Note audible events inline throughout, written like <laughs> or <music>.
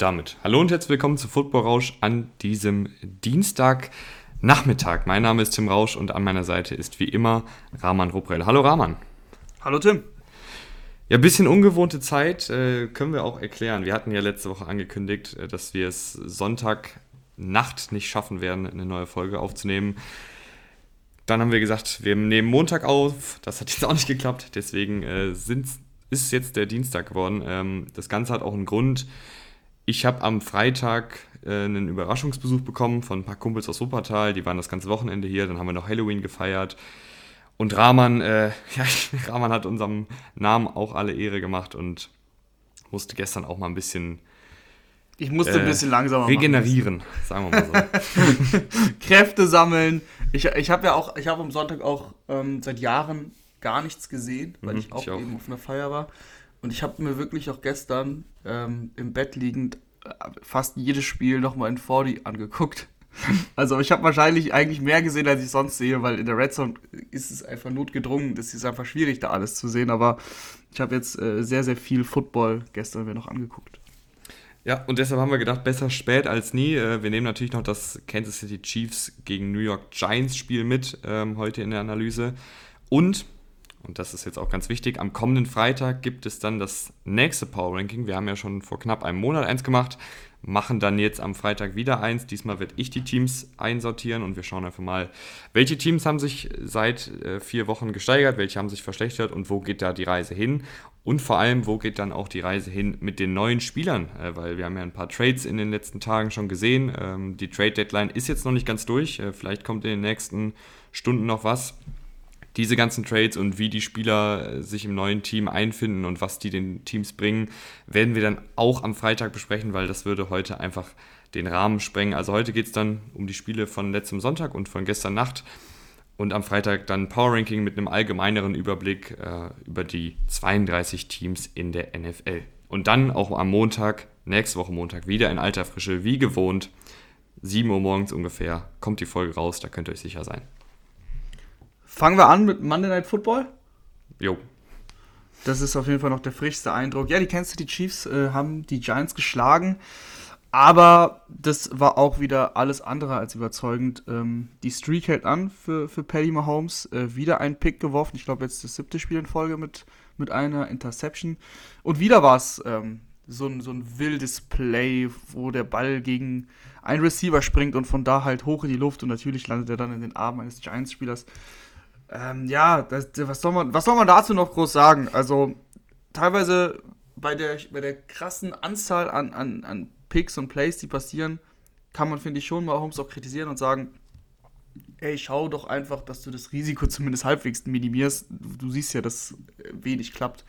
Und damit hallo und herzlich willkommen zu Football Rausch an diesem Dienstagnachmittag. Mein Name ist Tim Rausch und an meiner Seite ist wie immer Rahman Ruprell. Hallo Rahman. Hallo Tim. Ja, ein bisschen ungewohnte Zeit äh, können wir auch erklären. Wir hatten ja letzte Woche angekündigt, äh, dass wir es Sonntagnacht nicht schaffen werden, eine neue Folge aufzunehmen. Dann haben wir gesagt, wir nehmen Montag auf. Das hat jetzt auch nicht geklappt. Deswegen äh, sind, ist jetzt der Dienstag geworden. Ähm, das Ganze hat auch einen Grund. Ich habe am Freitag äh, einen Überraschungsbesuch bekommen von ein paar Kumpels aus Wuppertal. Die waren das ganze Wochenende hier. Dann haben wir noch Halloween gefeiert. Und Rahman, äh, <laughs> ja, Rahman hat unserem Namen auch alle Ehre gemacht und musste gestern auch mal ein bisschen. Ich musste äh, ein bisschen langsamer regenerieren, machen. sagen wir mal so. <laughs> Kräfte sammeln. Ich, ich habe ja auch, ich habe am Sonntag auch ähm, seit Jahren gar nichts gesehen, weil mhm, ich auch ich eben auf einer Feier war. Und ich habe mir wirklich auch gestern ähm, im Bett liegend äh, fast jedes Spiel nochmal in 4D angeguckt. <laughs> Also ich habe wahrscheinlich eigentlich mehr gesehen, als ich sonst sehe, weil in der Red Zone ist es einfach notgedrungen. Das ist einfach schwierig, da alles zu sehen. Aber ich habe jetzt äh, sehr, sehr viel Football gestern mir noch angeguckt. Ja, und deshalb haben wir gedacht, besser spät als nie. Äh, wir nehmen natürlich noch das Kansas City Chiefs gegen New York Giants Spiel mit ähm, heute in der Analyse. Und und das ist jetzt auch ganz wichtig, am kommenden Freitag gibt es dann das nächste Power Ranking. Wir haben ja schon vor knapp einem Monat eins gemacht, machen dann jetzt am Freitag wieder eins. Diesmal werde ich die Teams einsortieren und wir schauen einfach mal, welche Teams haben sich seit äh, vier Wochen gesteigert, welche haben sich verschlechtert und wo geht da die Reise hin. Und vor allem, wo geht dann auch die Reise hin mit den neuen Spielern? Äh, weil wir haben ja ein paar Trades in den letzten Tagen schon gesehen. Ähm, die Trade-Deadline ist jetzt noch nicht ganz durch. Äh, vielleicht kommt in den nächsten Stunden noch was diese ganzen Trades und wie die Spieler äh, sich im neuen Team einfinden und was die den Teams bringen, werden wir dann auch am Freitag besprechen, weil das würde heute einfach den Rahmen sprengen. Also heute geht es dann um die Spiele von letztem Sonntag und von gestern Nacht und am Freitag dann Power Ranking mit einem allgemeineren Überblick äh, über die 32 Teams in der NFL. Und dann auch am Montag, nächste Woche Montag, wieder in alter Frische, wie gewohnt. 7 Uhr morgens ungefähr kommt die Folge raus, da könnt ihr euch sicher sein. Fangen wir an mit Monday Night Football. Jo. Das ist auf jeden Fall noch der frischste Eindruck. Ja, die Kansas City Chiefs äh, haben die Giants geschlagen, aber das war auch wieder alles andere als überzeugend. Ähm, die Streak hält an für, für Paddy Mahomes. Äh, wieder ein Pick geworfen. Ich glaube, jetzt das siebte Spiel in Folge mit, mit einer Interception. Und wieder war es ähm, so, ein, so ein wildes Play, wo der Ball gegen einen Receiver springt und von da halt hoch in die Luft und natürlich landet er dann in den Armen eines Giants-Spielers. Ähm, ja, das, was, soll man, was soll man dazu noch groß sagen? Also, teilweise bei der, bei der krassen Anzahl an, an, an Picks und Plays, die passieren, kann man, finde ich, schon mal Holmes auch kritisieren und sagen, ey, schau doch einfach, dass du das Risiko zumindest halbwegs minimierst. Du siehst ja, dass wenig klappt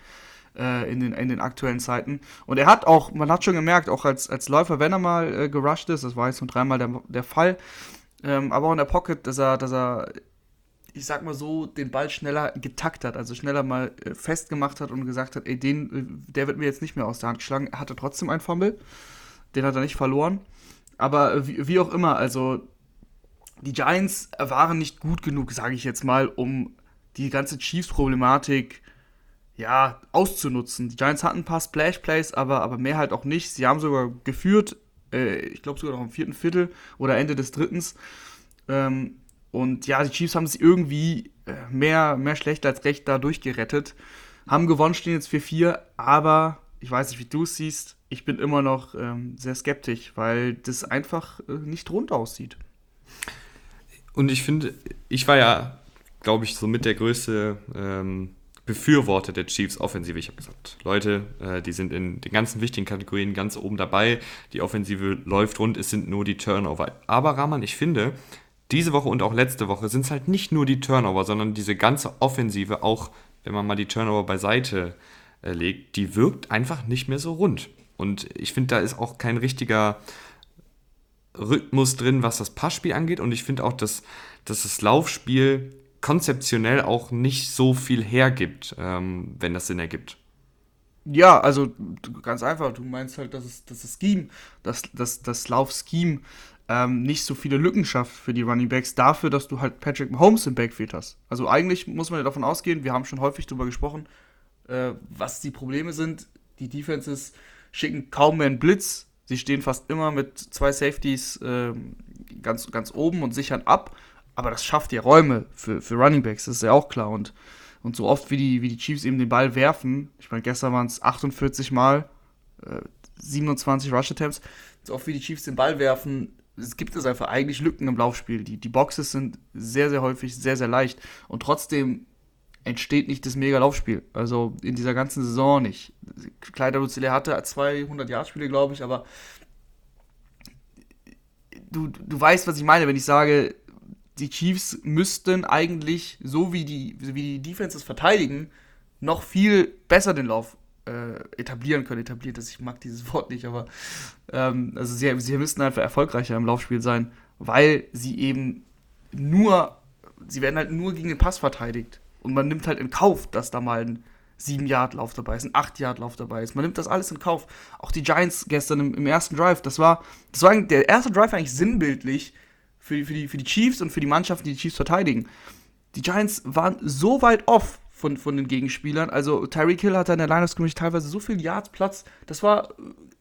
äh, in, den, in den aktuellen Zeiten. Und er hat auch, man hat schon gemerkt, auch als, als Läufer, wenn er mal äh, gerusht ist, das war jetzt schon dreimal der, der Fall, ähm, aber auch in der Pocket, dass er, dass er ich sag mal so, den Ball schneller getackt hat, also schneller mal äh, festgemacht hat und gesagt hat, ey, den, äh, der wird mir jetzt nicht mehr aus der Hand geschlagen. Hatte trotzdem einen Fumble, den hat er nicht verloren. Aber äh, wie, wie auch immer, also die Giants waren nicht gut genug, sage ich jetzt mal, um die ganze Chiefs-Problematik ja, auszunutzen. Die Giants hatten ein paar Splash-Plays, aber, aber mehr halt auch nicht. Sie haben sogar geführt, äh, ich glaube sogar noch im vierten Viertel oder Ende des drittens. Ähm, und ja, die Chiefs haben sich irgendwie äh, mehr, mehr schlecht als recht da durchgerettet. Haben gewonnen, stehen jetzt 4-4, aber ich weiß nicht, wie du es siehst. Ich bin immer noch ähm, sehr skeptisch, weil das einfach äh, nicht rund aussieht. Und ich finde, ich war ja, glaube ich, so mit der größte ähm, Befürworter der Chiefs Offensive. Ich habe gesagt, Leute, äh, die sind in den ganzen wichtigen Kategorien ganz oben dabei. Die Offensive läuft rund, es sind nur die Turnover. Aber Rahman, ich finde, diese Woche und auch letzte Woche sind es halt nicht nur die Turnover, sondern diese ganze Offensive, auch wenn man mal die Turnover beiseite äh, legt, die wirkt einfach nicht mehr so rund. Und ich finde, da ist auch kein richtiger Rhythmus drin, was das Passspiel angeht. Und ich finde auch, dass, dass das Laufspiel konzeptionell auch nicht so viel hergibt, ähm, wenn das Sinn ergibt. Ja, also ganz einfach, du meinst halt, dass das Scheme, das, das, das Lauf-Scheme ähm, nicht so viele Lücken schafft für die Running Backs, dafür, dass du halt Patrick Mahomes im Backfield hast. Also eigentlich muss man ja davon ausgehen, wir haben schon häufig darüber gesprochen, äh, was die Probleme sind. Die Defenses schicken kaum mehr einen Blitz Sie stehen fast immer mit zwei Safeties äh, ganz, ganz oben und sichern ab. Aber das schafft ja Räume für, für Running Backs, das ist ja auch klar. Und, und so oft wie die, wie die Chiefs eben den Ball werfen, ich meine, gestern waren es 48 Mal, äh, 27 Rush Attempts, so oft wie die Chiefs den Ball werfen, es gibt es einfach eigentlich Lücken im Laufspiel. Die, die Boxes sind sehr, sehr häufig sehr, sehr leicht. Und trotzdem entsteht nicht das mega Laufspiel. Also in dieser ganzen Saison nicht. Kleider Lucille hatte 200 Jahrspiele, glaube ich, aber du, du weißt, was ich meine, wenn ich sage, die Chiefs müssten eigentlich, so wie die, wie die Defenses verteidigen, noch viel besser den Lauf äh, etablieren können. Etabliert das, ich mag dieses Wort nicht, aber ähm, also sie, sie müssten einfach erfolgreicher im Laufspiel sein, weil sie eben nur, sie werden halt nur gegen den Pass verteidigt. Und man nimmt halt in Kauf, dass da mal ein 7-Yard-Lauf dabei ist, ein 8-Yard-Lauf dabei ist. Man nimmt das alles in Kauf. Auch die Giants gestern im, im ersten Drive, das war, das war der erste Drive eigentlich sinnbildlich für, für, die, für die Chiefs und für die Mannschaften, die die Chiefs verteidigen. Die Giants waren so weit off von, von den Gegenspielern. Also Tyreek Hill hatte in der Line of Scrimmage teilweise so viel Yards Platz. Das war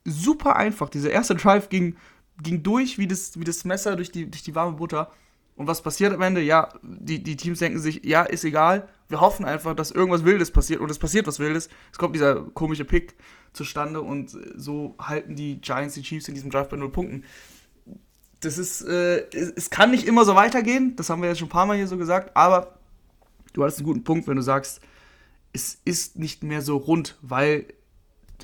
super einfach. Dieser erste Drive ging, ging durch wie das, wie das Messer durch die, durch die warme Butter. Und was passiert am Ende? Ja, die, die Teams denken sich, ja, ist egal. Wir hoffen einfach, dass irgendwas Wildes passiert. Und es passiert was Wildes. Es kommt dieser komische Pick zustande und so halten die Giants die Chiefs in diesem Drive bei null Punkten das ist, äh, es kann nicht immer so weitergehen, das haben wir jetzt schon ein paar Mal hier so gesagt, aber du hattest einen guten Punkt, wenn du sagst, es ist nicht mehr so rund, weil,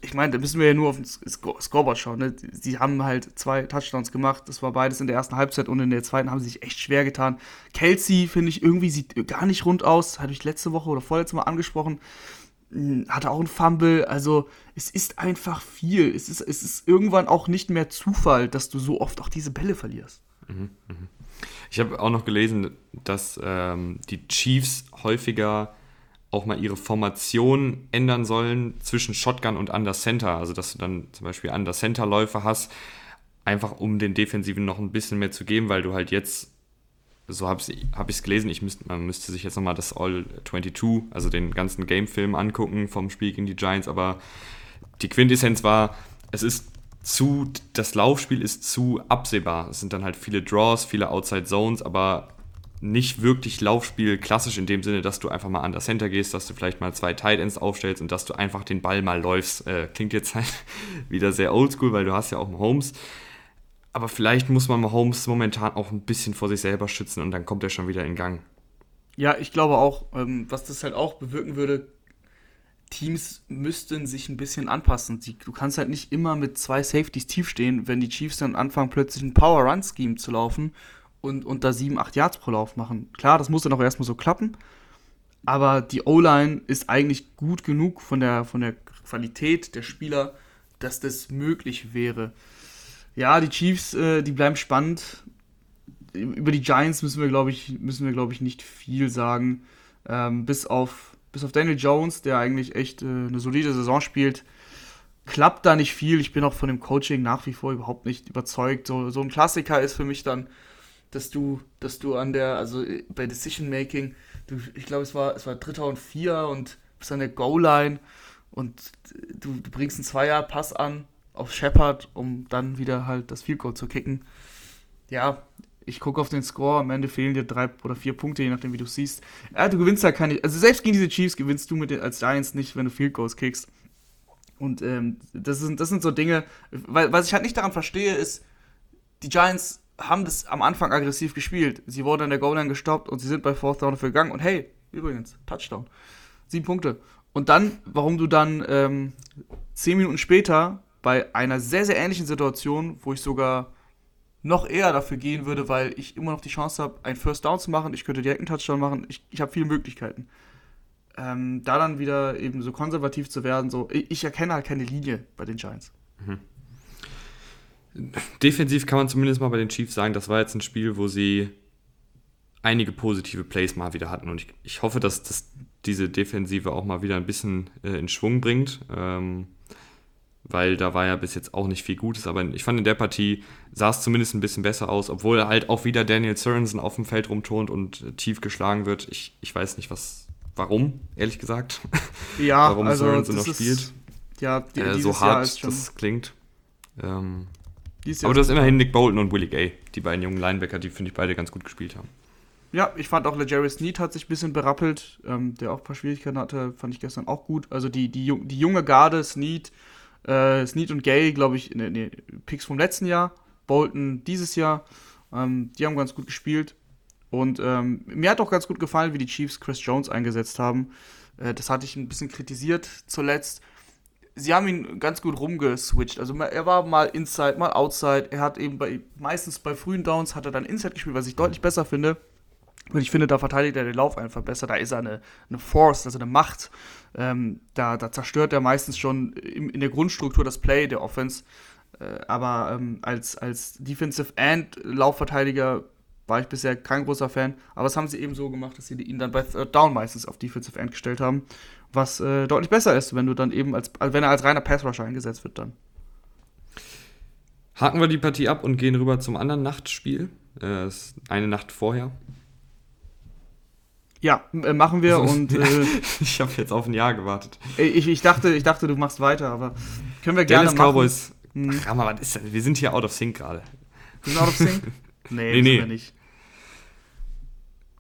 ich meine, da müssen wir ja nur auf den Scoreboard schauen. Ne? Sie haben halt zwei Touchdowns gemacht, das war beides in der ersten Halbzeit und in der zweiten haben sie sich echt schwer getan. Kelsey, finde ich, irgendwie sieht gar nicht rund aus, hatte ich letzte Woche oder vorletzte Mal angesprochen hatte auch ein Fumble. Also es ist einfach viel. Es ist, es ist irgendwann auch nicht mehr Zufall, dass du so oft auch diese Bälle verlierst. Mhm, mhm. Ich habe auch noch gelesen, dass ähm, die Chiefs häufiger auch mal ihre Formation ändern sollen zwischen Shotgun und Under Center. Also dass du dann zum Beispiel Under Center Läufe hast, einfach um den Defensiven noch ein bisschen mehr zu geben, weil du halt jetzt so habe ich es hab gelesen, man müsste sich jetzt nochmal das All 22, also den ganzen Gamefilm angucken vom Spiel gegen die Giants, aber die Quintessenz war, es ist zu, das Laufspiel ist zu absehbar. Es sind dann halt viele Draws, viele Outside Zones, aber nicht wirklich Laufspiel klassisch in dem Sinne, dass du einfach mal an das Center gehst, dass du vielleicht mal zwei Tight Ends aufstellst und dass du einfach den Ball mal läufst. Äh, klingt jetzt halt <laughs> wieder sehr oldschool, weil du hast ja auch Holmes. Aber vielleicht muss man Holmes momentan auch ein bisschen vor sich selber schützen und dann kommt er schon wieder in Gang. Ja, ich glaube auch, ähm, was das halt auch bewirken würde, Teams müssten sich ein bisschen anpassen. Du kannst halt nicht immer mit zwei Safeties tief stehen, wenn die Chiefs dann anfangen, plötzlich ein Power-Run-Scheme zu laufen und unter 7, 8 Yards pro Lauf machen. Klar, das muss dann auch erstmal so klappen, aber die O-Line ist eigentlich gut genug von der, von der Qualität der Spieler, dass das möglich wäre. Ja, die Chiefs, äh, die bleiben spannend. Über die Giants müssen wir, glaube ich, müssen ich, nicht viel sagen. Ähm, bis, auf, bis auf Daniel Jones, der eigentlich echt äh, eine solide Saison spielt, klappt da nicht viel. Ich bin auch von dem Coaching nach wie vor überhaupt nicht überzeugt. So, so ein Klassiker ist für mich dann, dass du, dass du an der, also äh, bei Decision Making, du, ich glaube, es war, es war Dritter und Vier und bist an der Goal-Line und du, du bringst einen Zweier-Pass an auf Shepard, um dann wieder halt das Field Goal zu kicken. Ja, ich gucke auf den Score, am Ende fehlen dir drei oder vier Punkte, je nachdem, wie du siehst. Ja, du gewinnst halt keine, also selbst gegen diese Chiefs gewinnst du mit den, als Giants nicht, wenn du Field Goals kickst. Und ähm, das, sind, das sind so Dinge, weil, was ich halt nicht daran verstehe, ist, die Giants haben das am Anfang aggressiv gespielt. Sie wurden an der Goal-Line gestoppt und sie sind bei Fourth Down gegangen. Und hey, übrigens, Touchdown. Sieben Punkte. Und dann, warum du dann ähm, zehn Minuten später bei einer sehr, sehr ähnlichen Situation, wo ich sogar noch eher dafür gehen würde, weil ich immer noch die Chance habe, ein First Down zu machen. Ich könnte direkt einen Touchdown machen. Ich, ich habe viele Möglichkeiten. Ähm, da dann wieder eben so konservativ zu werden, so ich, ich erkenne halt keine Linie bei den Giants. Mhm. Defensiv kann man zumindest mal bei den Chiefs sagen, das war jetzt ein Spiel, wo sie einige positive Plays mal wieder hatten. Und ich, ich hoffe, dass das diese Defensive auch mal wieder ein bisschen äh, in Schwung bringt. Ähm, weil da war ja bis jetzt auch nicht viel Gutes. Aber ich fand in der Partie sah es zumindest ein bisschen besser aus, obwohl halt auch wieder Daniel Sorensen auf dem Feld rumturnt und tief geschlagen wird. Ich, ich weiß nicht, was, warum, ehrlich gesagt. Ja, <laughs> warum also Sorensen noch spielt. Ja, die, äh, so hart das klingt. Ähm, aber du hast immerhin Nick Bolton und Willie Gay, die beiden jungen Linebacker, die finde ich beide ganz gut gespielt haben. Ja, ich fand auch Legarius Need hat sich ein bisschen berappelt, ähm, der auch ein paar Schwierigkeiten hatte, fand ich gestern auch gut. Also die, die, die junge Garde, Snead, äh, Snead und Gay, glaube ich, ne, ne, Picks vom letzten Jahr, Bolton dieses Jahr, ähm, die haben ganz gut gespielt. Und ähm, mir hat auch ganz gut gefallen, wie die Chiefs Chris Jones eingesetzt haben. Äh, das hatte ich ein bisschen kritisiert zuletzt. Sie haben ihn ganz gut rumgeswitcht. Also er war mal Inside, mal Outside. Er hat eben bei, meistens bei frühen Downs hat er dann Inside gespielt, was ich deutlich besser finde. Und ich finde, da verteidigt er den Lauf einfach besser. Da ist er eine, eine Force, also eine Macht. Ähm, da, da zerstört er meistens schon in, in der Grundstruktur das Play der Offense. Äh, aber ähm, als, als Defensive End Laufverteidiger war ich bisher kein großer Fan. Aber das haben sie eben so gemacht, dass sie ihn dann bei Third Down meistens auf Defensive End gestellt haben. Was äh, deutlich besser ist, wenn du dann eben als, wenn er als reiner Pass Rusher eingesetzt wird dann. Haken wir die Partie ab und gehen rüber zum anderen Nachtspiel. Äh, eine Nacht vorher. Ja, äh, machen wir <laughs> und. Äh, ich habe jetzt auf ein Jahr gewartet. Ich, ich, dachte, ich dachte, du machst weiter, aber können wir gerne Dallas. Cowboys. Hm. Ach, mal, was ist denn? Wir sind hier out of sync gerade. Wir sind out of sync? <laughs> nee, nee, nee. wir nicht.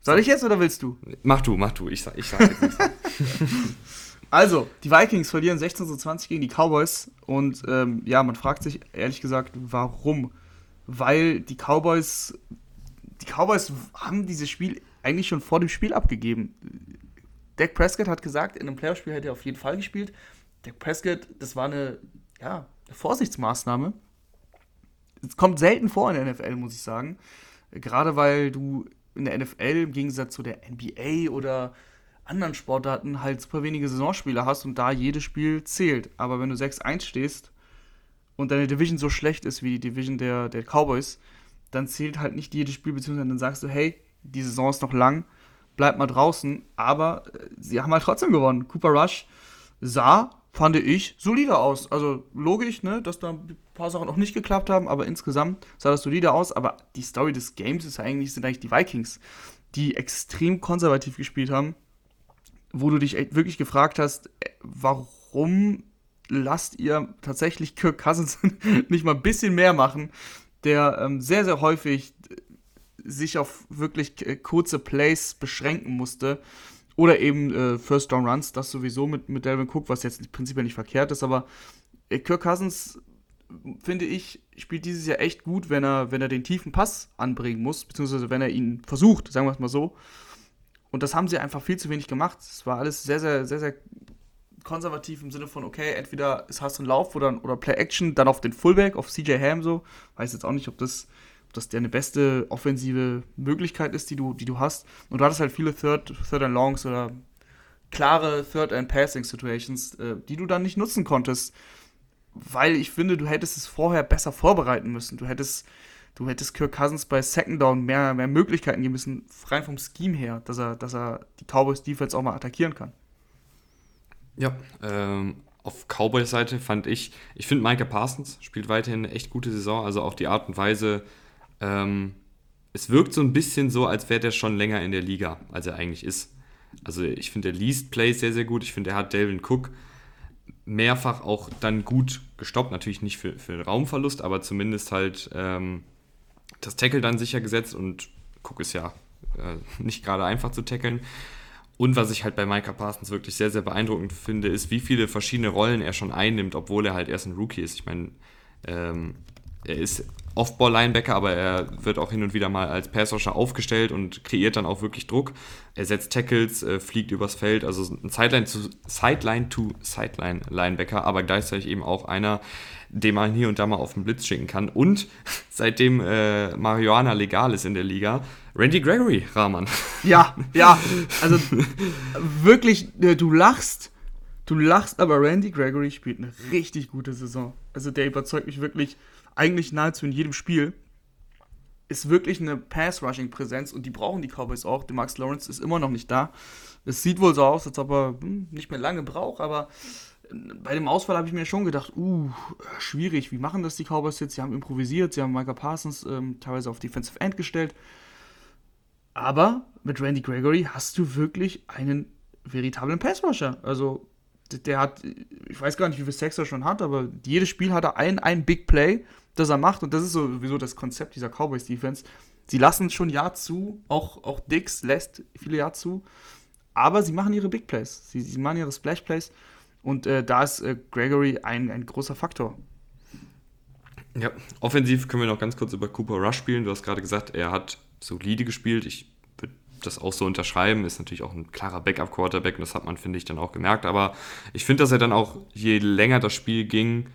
Soll ich jetzt oder willst du? Mach du, mach du. Ich sag, ich sag jetzt nicht. <laughs> also, die Vikings verlieren 16 zu 20 gegen die Cowboys und ähm, ja, man fragt sich ehrlich gesagt, warum? Weil die Cowboys, die Cowboys haben dieses Spiel eigentlich schon vor dem Spiel abgegeben. Dak Prescott hat gesagt, in einem Playoff-Spiel hätte er auf jeden Fall gespielt. Dak Prescott, das war eine, ja, eine Vorsichtsmaßnahme. Es kommt selten vor in der NFL, muss ich sagen. Gerade weil du in der NFL im Gegensatz zu der NBA oder anderen Sportarten halt super wenige Saisonspiele hast und da jedes Spiel zählt. Aber wenn du 6-1 stehst und deine Division so schlecht ist wie die Division der, der Cowboys, dann zählt halt nicht jedes Spiel, beziehungsweise dann sagst du, hey, die Saison ist noch lang, bleibt mal draußen. Aber äh, sie haben halt trotzdem gewonnen. Cooper Rush sah, fand ich, solide aus. Also logisch, ne, dass da ein paar Sachen noch nicht geklappt haben, aber insgesamt sah das solide aus. Aber die Story des Games ist eigentlich, sind eigentlich die Vikings, die extrem konservativ gespielt haben, wo du dich wirklich gefragt hast, äh, warum lasst ihr tatsächlich Kirk Cousins <laughs> nicht mal ein bisschen mehr machen, der ähm, sehr, sehr häufig sich auf wirklich kurze Plays beschränken musste. Oder eben äh, First Down Runs, das sowieso mit, mit Delvin Cook, was jetzt prinzipiell nicht verkehrt ist, aber äh, Kirk Cousins, finde ich, spielt dieses Jahr echt gut, wenn er, wenn er den tiefen Pass anbringen muss, beziehungsweise wenn er ihn versucht, sagen wir es mal so. Und das haben sie einfach viel zu wenig gemacht. Es war alles sehr, sehr, sehr, sehr konservativ im Sinne von, okay, entweder es hast du einen Lauf oder, oder Play Action, dann auf den Fullback, auf CJ Ham so. Weiß jetzt auch nicht, ob das das deine beste offensive Möglichkeit ist, die du, die du hast. Und du hattest halt viele Third, Third and Longs oder klare Third and Passing Situations, äh, die du dann nicht nutzen konntest, weil ich finde, du hättest es vorher besser vorbereiten müssen. Du hättest, du hättest Kirk Cousins bei Second Down mehr, mehr Möglichkeiten geben müssen, rein vom Scheme her, dass er, dass er die Cowboys Defense auch mal attackieren kann. Ja, ähm, auf Cowboys Seite fand ich, ich finde Micah Parsons spielt weiterhin eine echt gute Saison, also auch die Art und Weise, ähm, es wirkt so ein bisschen so, als wäre der schon länger in der Liga, als er eigentlich ist. Also ich finde, der liest Plays sehr, sehr gut. Ich finde, er hat Delvin Cook mehrfach auch dann gut gestoppt. Natürlich nicht für, für Raumverlust, aber zumindest halt ähm, das Tackle dann sicher gesetzt und Cook ist ja äh, nicht gerade einfach zu tackeln. Und was ich halt bei Micah Parsons wirklich sehr, sehr beeindruckend finde, ist, wie viele verschiedene Rollen er schon einnimmt, obwohl er halt erst ein Rookie ist. Ich meine, ähm, er ist Off-Ball-Linebacker, aber er wird auch hin und wieder mal als Passrusher aufgestellt und kreiert dann auch wirklich Druck. Er setzt Tackles, äh, fliegt übers Feld, also ein Sideline zu Sideline to Sideline Linebacker, aber gleichzeitig eben auch einer, den man hier und da mal auf den Blitz schicken kann. Und <laughs> seitdem äh, Marihuana legal ist in der Liga, Randy Gregory, Rahman. <laughs> Ja, ja, also wirklich, äh, du lachst, du lachst, aber Randy Gregory spielt eine richtig gute Saison. Also der überzeugt mich wirklich eigentlich nahezu in jedem Spiel, ist wirklich eine Pass-Rushing-Präsenz und die brauchen die Cowboys auch. Der Max Lawrence ist immer noch nicht da. Es sieht wohl so aus, als ob er hm, nicht mehr lange braucht, aber äh, bei dem Ausfall habe ich mir schon gedacht, uh, schwierig, wie machen das die Cowboys jetzt? Sie haben improvisiert, sie haben Micah Parsons ähm, teilweise auf Defensive End gestellt. Aber mit Randy Gregory hast du wirklich einen veritablen Pass-Rusher. Also der hat, ich weiß gar nicht, wie viel Sex er schon hat, aber jedes Spiel hat er ein, ein Big Play, das er macht. Und das ist sowieso das Konzept dieser Cowboys-Defense. Sie lassen schon Ja zu, auch, auch Dix lässt viele Ja zu, aber sie machen ihre Big Plays. Sie, sie machen ihre Splash Plays. Und äh, da ist äh, Gregory ein, ein großer Faktor. Ja, offensiv können wir noch ganz kurz über Cooper Rush spielen. Du hast gerade gesagt, er hat solide gespielt. Ich würde das auch so unterschreiben. Ist natürlich auch ein klarer Backup-Quarterback und das hat man, finde ich, dann auch gemerkt. Aber ich finde, dass er dann auch, je länger das Spiel ging,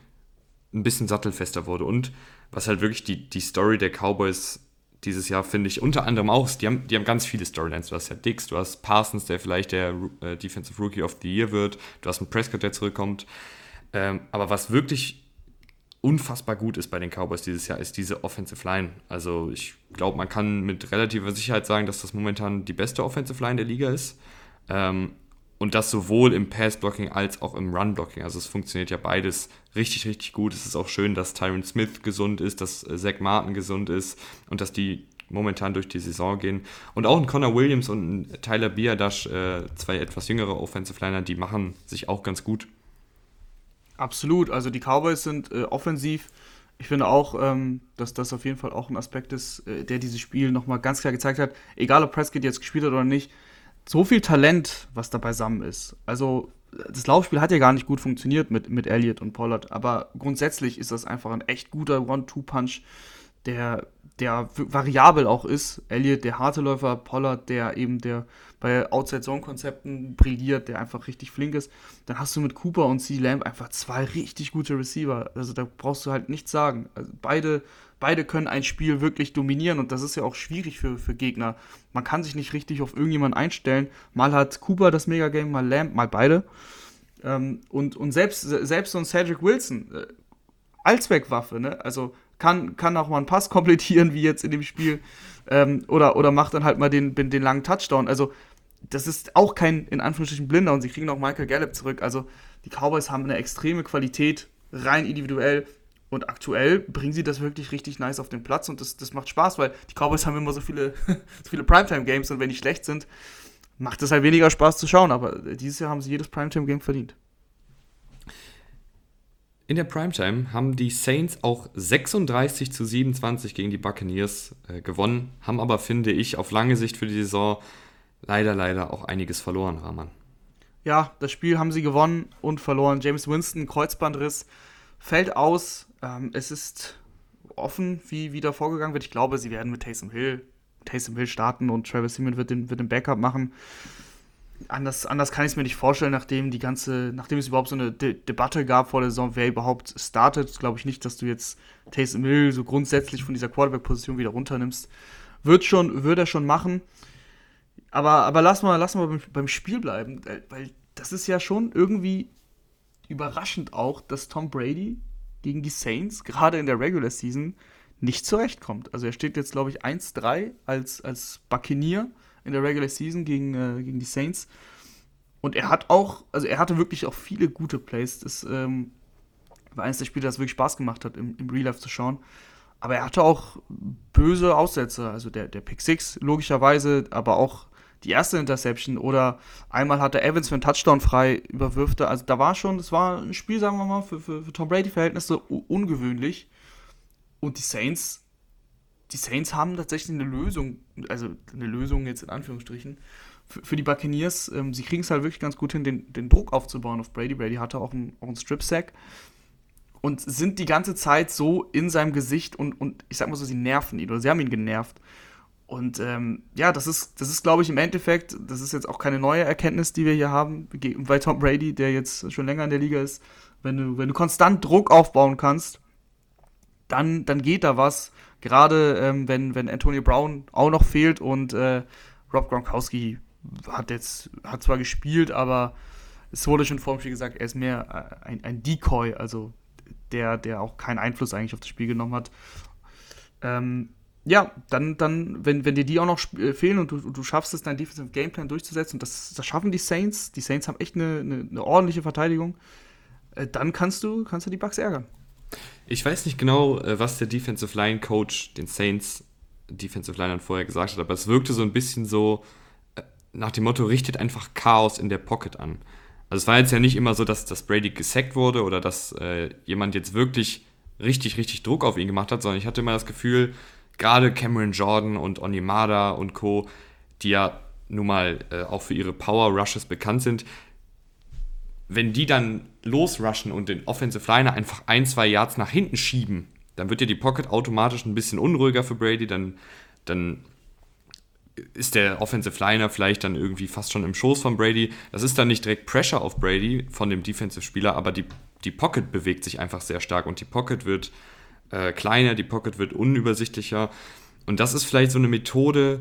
ein bisschen sattelfester wurde. Und was halt wirklich die, die Story der Cowboys dieses Jahr, finde ich, unter anderem auch, die haben, die haben ganz viele Storylines. Du hast ja Dix, du hast Parsons, der vielleicht der äh, Defensive Rookie of the Year wird, du hast einen Prescott, der zurückkommt. Ähm, aber was wirklich unfassbar gut ist bei den Cowboys dieses Jahr, ist diese Offensive Line. Also ich glaube, man kann mit relativer Sicherheit sagen, dass das momentan die beste Offensive Line der Liga ist. Ähm, und das sowohl im Pass-Blocking als auch im Run-Blocking. Also es funktioniert ja beides richtig, richtig gut. Es ist auch schön, dass Tyron Smith gesund ist, dass äh, Zach Martin gesund ist und dass die momentan durch die Saison gehen. Und auch ein Connor Williams und ein Tyler Biadasch, äh, zwei etwas jüngere Offensive Liner, die machen sich auch ganz gut. Absolut. Also die Cowboys sind äh, offensiv. Ich finde auch, ähm, dass das auf jeden Fall auch ein Aspekt ist, äh, der dieses Spiel nochmal ganz klar gezeigt hat. Egal, ob Prescott jetzt gespielt hat oder nicht, so viel Talent, was da beisammen ist. Also das Laufspiel hat ja gar nicht gut funktioniert mit, mit Elliott und Pollard, aber grundsätzlich ist das einfach ein echt guter One-Two-Punch, der der variabel auch ist. Elliot, der harte Läufer, Pollard, der eben der bei Outside-Zone-Konzepten brilliert, der einfach richtig flink ist. Dann hast du mit Cooper und C. Lamb einfach zwei richtig gute Receiver. Also da brauchst du halt nichts sagen. Also beide, beide können ein Spiel wirklich dominieren und das ist ja auch schwierig für, für Gegner. Man kann sich nicht richtig auf irgendjemanden einstellen. Mal hat Cooper das Megagame, mal Lamb, mal beide. Ähm, und, und selbst, selbst so ein Cedric Wilson, äh, Allzweckwaffe, ne? Also kann, kann auch mal einen Pass <laughs> komplettieren, wie jetzt in dem Spiel. Ähm, oder, oder macht dann halt mal den, den, langen Touchdown. Also, das ist auch kein, in Anführungsstrichen, Blinder und sie kriegen auch Michael Gallup zurück. Also, die Cowboys haben eine extreme Qualität, rein individuell. Und aktuell bringen sie das wirklich richtig nice auf den Platz und das, das macht Spaß, weil die Cowboys haben immer so viele, <laughs> so viele Primetime-Games und wenn die schlecht sind, macht es halt weniger Spaß zu schauen. Aber dieses Jahr haben sie jedes Primetime-Game verdient. In der Primetime haben die Saints auch 36 zu 27 gegen die Buccaneers äh, gewonnen, haben aber, finde ich, auf lange Sicht für die Saison leider, leider auch einiges verloren, Rahman. Ja, das Spiel haben sie gewonnen und verloren. James Winston, Kreuzbandriss, fällt aus. Ähm, es ist offen, wie wieder vorgegangen wird. Ich glaube, sie werden mit Taysom Hill, Taysom Hill starten und Travis Seaman wird den, wird den Backup machen anders, anders kann ich es mir nicht vorstellen, nachdem die ganze, nachdem es überhaupt so eine De Debatte gab vor der Saison, wer überhaupt startet, glaube ich nicht, dass du jetzt Taysom Hill so grundsätzlich von dieser Quarterback-Position wieder runternimmst. Wird schon, wird er schon machen. Aber, aber lass mal, lass mal beim, beim Spiel bleiben, weil das ist ja schon irgendwie überraschend auch, dass Tom Brady gegen die Saints, gerade in der Regular Season, nicht zurechtkommt. Also er steht jetzt, glaube ich, 1-3 als, als Buccaneer in der Regular Season gegen, äh, gegen die Saints. Und er hat auch, also er hatte wirklich auch viele gute Plays. Das ähm, war eines der Spiele, das wirklich Spaß gemacht hat, im, im Real Life zu schauen. Aber er hatte auch böse Aussätze. Also der, der Pick 6 logischerweise, aber auch die erste Interception oder einmal hatte Evans für einen Touchdown frei, überwirfte. Also da war schon, das war ein Spiel, sagen wir mal, für, für, für Tom Brady-Verhältnisse ungewöhnlich. Und die Saints die Saints haben tatsächlich eine Lösung, also eine Lösung jetzt in Anführungsstrichen, für, für die Buccaneers. Ähm, sie kriegen es halt wirklich ganz gut hin, den, den Druck aufzubauen auf Brady. Brady hatte auch einen, auch einen Strip-Sack und sind die ganze Zeit so in seinem Gesicht und, und ich sag mal so, sie nerven ihn oder sie haben ihn genervt. Und ähm, ja, das ist, das ist, glaube ich, im Endeffekt, das ist jetzt auch keine neue Erkenntnis, die wir hier haben, bei Tom Brady, der jetzt schon länger in der Liga ist. Wenn du, wenn du konstant Druck aufbauen kannst, dann, dann geht da was. Gerade ähm, wenn, wenn Antonio Brown auch noch fehlt und äh, Rob Gronkowski hat jetzt, hat zwar gespielt, aber es wurde schon vor dem Spiel gesagt, er ist mehr äh, ein, ein Decoy, also der, der auch keinen Einfluss eigentlich auf das Spiel genommen hat. Ähm, ja, dann, dann wenn, wenn dir die auch noch äh, fehlen und du, du schaffst es, dein Defensive Gameplan durchzusetzen, und das, das schaffen die Saints, die Saints haben echt eine, eine, eine ordentliche Verteidigung, äh, dann kannst du, kannst du die Bugs ärgern. Ich weiß nicht genau, äh, was der Defensive Line Coach den Saints Defensive Linern vorher gesagt hat, aber es wirkte so ein bisschen so äh, nach dem Motto, richtet einfach Chaos in der Pocket an. Also es war jetzt ja nicht immer so, dass, dass Brady gesackt wurde oder dass äh, jemand jetzt wirklich richtig, richtig Druck auf ihn gemacht hat, sondern ich hatte immer das Gefühl, gerade Cameron Jordan und Onimada und Co., die ja nun mal äh, auch für ihre Power Rushes bekannt sind, wenn die dann losrushen und den Offensive Liner einfach ein, zwei Yards nach hinten schieben, dann wird ja die Pocket automatisch ein bisschen unruhiger für Brady, dann, dann ist der Offensive Liner vielleicht dann irgendwie fast schon im Schoß von Brady. Das ist dann nicht direkt Pressure auf Brady von dem Defensive Spieler, aber die, die Pocket bewegt sich einfach sehr stark und die Pocket wird äh, kleiner, die Pocket wird unübersichtlicher. Und das ist vielleicht so eine Methode,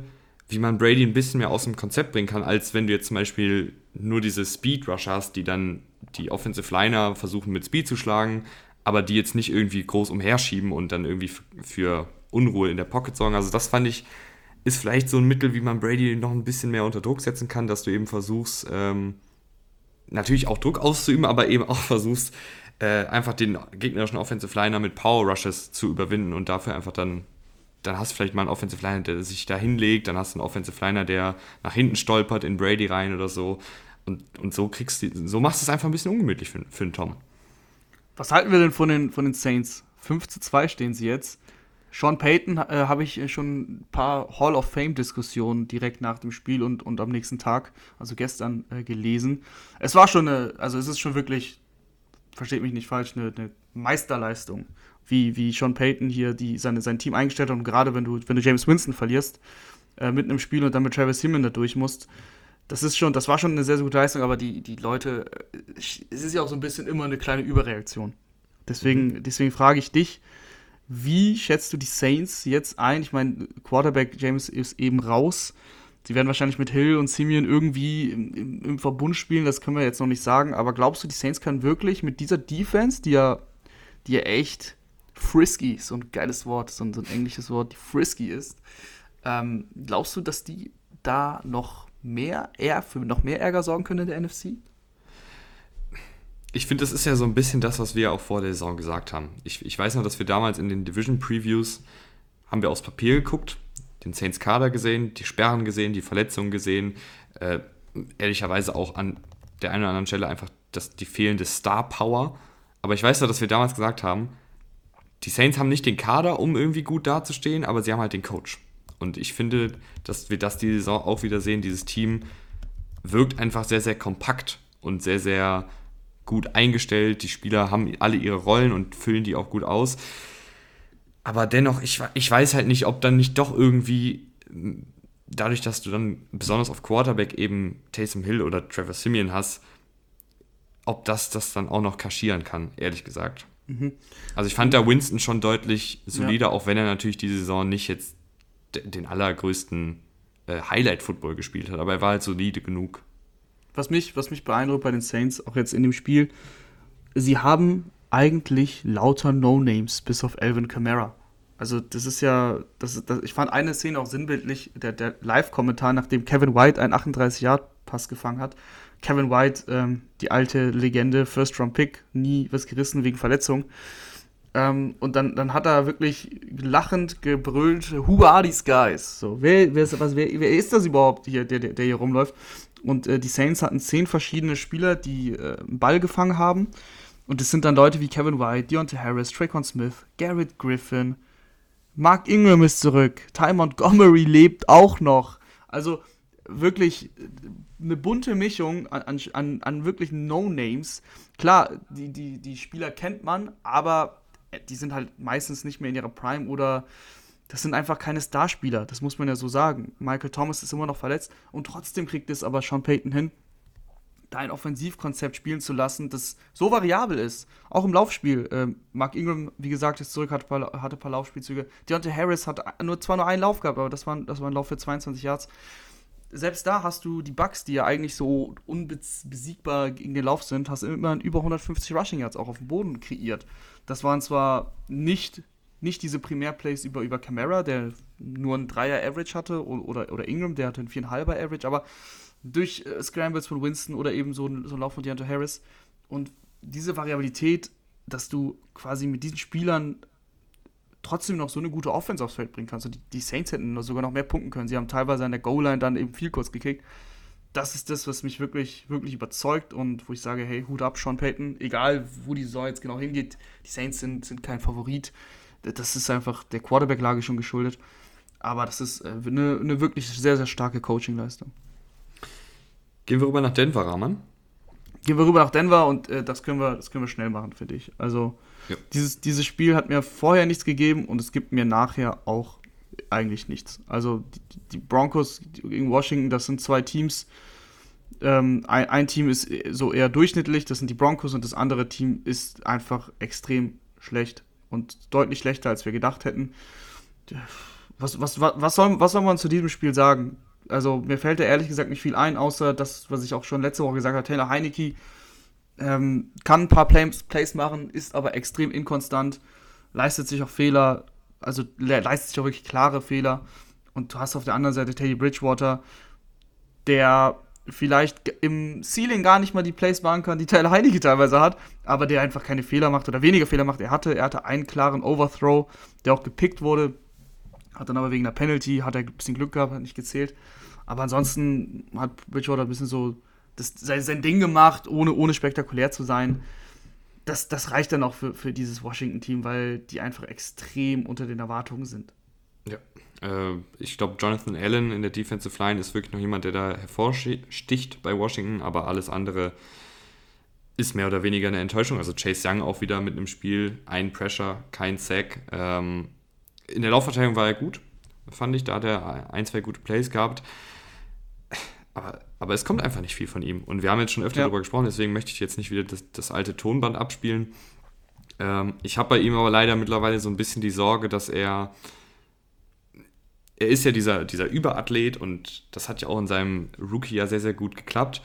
wie man Brady ein bisschen mehr aus dem Konzept bringen kann, als wenn du jetzt zum Beispiel nur diese Speed Rush hast, die dann die Offensive Liner versuchen mit Speed zu schlagen, aber die jetzt nicht irgendwie groß umherschieben und dann irgendwie für Unruhe in der Pocket sorgen. Also das fand ich, ist vielleicht so ein Mittel, wie man Brady noch ein bisschen mehr unter Druck setzen kann, dass du eben versuchst, ähm, natürlich auch Druck auszuüben, aber eben auch versuchst, äh, einfach den gegnerischen Offensive Liner mit Power Rushes zu überwinden und dafür einfach dann, dann hast du vielleicht mal einen Offensive Liner, der sich da hinlegt, dann hast du einen Offensive Liner, der nach hinten stolpert in Brady rein oder so. Und, und so kriegst du, so machst du es einfach ein bisschen ungemütlich für, für den Tom. Was halten wir denn von den, von den Saints? 5 zu 2 stehen sie jetzt. Sean Payton äh, habe ich schon ein paar Hall of Fame-Diskussionen direkt nach dem Spiel und, und am nächsten Tag, also gestern, äh, gelesen. Es war schon eine, also es ist schon wirklich, versteht mich nicht falsch, eine, eine Meisterleistung, wie, wie Sean Payton hier die, seine, sein Team eingestellt hat. Und gerade wenn du, wenn du James Winston verlierst, äh, mitten im Spiel und dann mit Travis Himmel da durch musst, das ist schon, das war schon eine sehr, sehr gute Leistung, aber die, die Leute, äh, es ist ja auch so ein bisschen immer eine kleine Überreaktion. Deswegen, mhm. deswegen frage ich dich, wie schätzt du die Saints jetzt ein? Ich meine, Quarterback James ist eben raus. Sie werden wahrscheinlich mit Hill und Simeon irgendwie im, im, im, Verbund spielen, das können wir jetzt noch nicht sagen. Aber glaubst du, die Saints können wirklich mit dieser Defense, die ja, die ja echt frisky, so ein geiles Wort, so ein, so ein englisches Wort, die frisky ist, ähm, glaubst du, dass die da noch mehr, eher für noch mehr Ärger sorgen können in der NFC? ich finde, das ist ja so ein bisschen das, was wir auch vor der Saison gesagt haben. Ich, ich weiß noch, dass wir damals in den Division Previews haben wir aufs Papier geguckt, den Saints Kader gesehen, die Sperren gesehen, die Verletzungen gesehen, äh, ehrlicherweise auch an der einen oder anderen Stelle einfach das, die fehlende Star Power. Aber ich weiß noch, dass wir damals gesagt haben, die Saints haben nicht den Kader, um irgendwie gut dazustehen, aber sie haben halt den Coach. Und ich finde, dass wir das die Saison auch wieder sehen. Dieses Team wirkt einfach sehr, sehr kompakt und sehr, sehr gut eingestellt. Die Spieler haben alle ihre Rollen und füllen die auch gut aus. Aber dennoch, ich, ich weiß halt nicht, ob dann nicht doch irgendwie, dadurch, dass du dann besonders auf Quarterback eben Taysom Hill oder Trevor Simeon hast, ob das das dann auch noch kaschieren kann, ehrlich gesagt. Mhm. Also ich fand da Winston schon deutlich solider, ja. auch wenn er natürlich diese Saison nicht jetzt den allergrößten äh, Highlight-Football gespielt hat, aber er war halt solide genug was mich, was mich beeindruckt bei den Saints, auch jetzt in dem Spiel, sie haben eigentlich lauter No-Names, bis auf Elvin Kamara. Also das ist ja, das, das, ich fand eine Szene auch sinnbildlich, der, der Live-Kommentar, nachdem Kevin White einen 38-Yard-Pass gefangen hat. Kevin White, ähm, die alte Legende, First-Round-Pick, nie was gerissen wegen Verletzung. Ähm, und dann, dann hat er wirklich lachend gebrüllt, who are these guys? So, wer, wer, ist, was, wer, wer ist das überhaupt hier, der, der, der hier rumläuft? Und äh, die Saints hatten zehn verschiedene Spieler, die äh, einen Ball gefangen haben. Und es sind dann Leute wie Kevin White, Deontay Harris, Traycon Smith, Garrett Griffin, Mark Ingram ist zurück, Ty Montgomery lebt auch noch. Also wirklich eine bunte Mischung an, an, an wirklichen No-Names. Klar, die, die, die Spieler kennt man, aber die sind halt meistens nicht mehr in ihrer Prime oder das sind einfach keine Starspieler, das muss man ja so sagen. Michael Thomas ist immer noch verletzt und trotzdem kriegt es aber Sean Payton hin, da ein Offensivkonzept spielen zu lassen, das so variabel ist. Auch im Laufspiel. Ähm, Mark Ingram, wie gesagt, ist zurück, hatte ein paar, hatte paar Laufspielzüge. Deontay Harris hat nur, zwar nur einen Lauf gehabt, aber das war, das war ein Lauf für 22 Yards. Selbst da hast du die Bucks, die ja eigentlich so unbesiegbar gegen den Lauf sind, hast immer über 150 Rushing Yards auch auf dem Boden kreiert. Das waren zwar nicht nicht diese Primärplays über, über Camara, der nur ein Dreier-Average hatte, oder, oder Ingram, der hatte ein viereinhalber Average, aber durch äh, Scrambles von Winston oder eben so, so ein Lauf von Deontay Harris. Und diese Variabilität, dass du quasi mit diesen Spielern trotzdem noch so eine gute Offense aufs Feld bringen kannst. Und die, die Saints hätten sogar noch mehr punkten können. Sie haben teilweise an der Goal-Line dann eben viel kurz gekickt. das ist das, was mich wirklich, wirklich überzeugt und wo ich sage, hey, Hut ab, Sean Payton, egal wo die Saison jetzt genau hingeht, die Saints sind, sind kein Favorit. Das ist einfach der Quarterback-Lage schon geschuldet. Aber das ist äh, eine, eine wirklich sehr, sehr starke Coaching-Leistung. Gehen wir rüber nach Denver, Rahman? Gehen wir rüber nach Denver und äh, das, können wir, das können wir schnell machen, finde ich. Also, ja. dieses, dieses Spiel hat mir vorher nichts gegeben und es gibt mir nachher auch eigentlich nichts. Also, die, die Broncos gegen Washington, das sind zwei Teams. Ähm, ein, ein Team ist so eher durchschnittlich, das sind die Broncos, und das andere Team ist einfach extrem schlecht und deutlich schlechter, als wir gedacht hätten. Was, was, was, soll, was soll man zu diesem Spiel sagen? Also mir fällt da ehrlich gesagt nicht viel ein, außer das, was ich auch schon letzte Woche gesagt habe, Taylor Heinecke ähm, kann ein paar Plays, Plays machen, ist aber extrem inkonstant, leistet sich auch Fehler, also leistet sich auch wirklich klare Fehler. Und du hast auf der anderen Seite Teddy Bridgewater, der vielleicht im Ceiling gar nicht mal die Plays machen kann, die Taylor Heinecke teilweise hat, aber der einfach keine Fehler macht oder weniger Fehler macht. Er hatte, er hatte einen klaren Overthrow, der auch gepickt wurde, hat dann aber wegen der Penalty, hat er ein bisschen Glück gehabt, hat nicht gezählt. Aber ansonsten hat Bridgewater ein bisschen so das, sein, sein Ding gemacht, ohne, ohne spektakulär zu sein. Das, das reicht dann auch für, für dieses Washington-Team, weil die einfach extrem unter den Erwartungen sind. Ja, äh, ich glaube, Jonathan Allen in der Defensive Line ist wirklich noch jemand, der da hervorsticht bei Washington, aber alles andere ist mehr oder weniger eine Enttäuschung. Also Chase Young auch wieder mit einem Spiel, ein Pressure, kein Sack. Ähm, in der Laufverteidigung war er gut, fand ich. Da hat er ein, zwei gute Plays gehabt. Aber, aber es kommt einfach nicht viel von ihm. Und wir haben jetzt schon öfter ja. darüber gesprochen, deswegen möchte ich jetzt nicht wieder das, das alte Tonband abspielen. Ähm, ich habe bei ihm aber leider mittlerweile so ein bisschen die Sorge, dass er. Er ist ja dieser, dieser Überathlet und das hat ja auch in seinem Rookie ja sehr, sehr gut geklappt.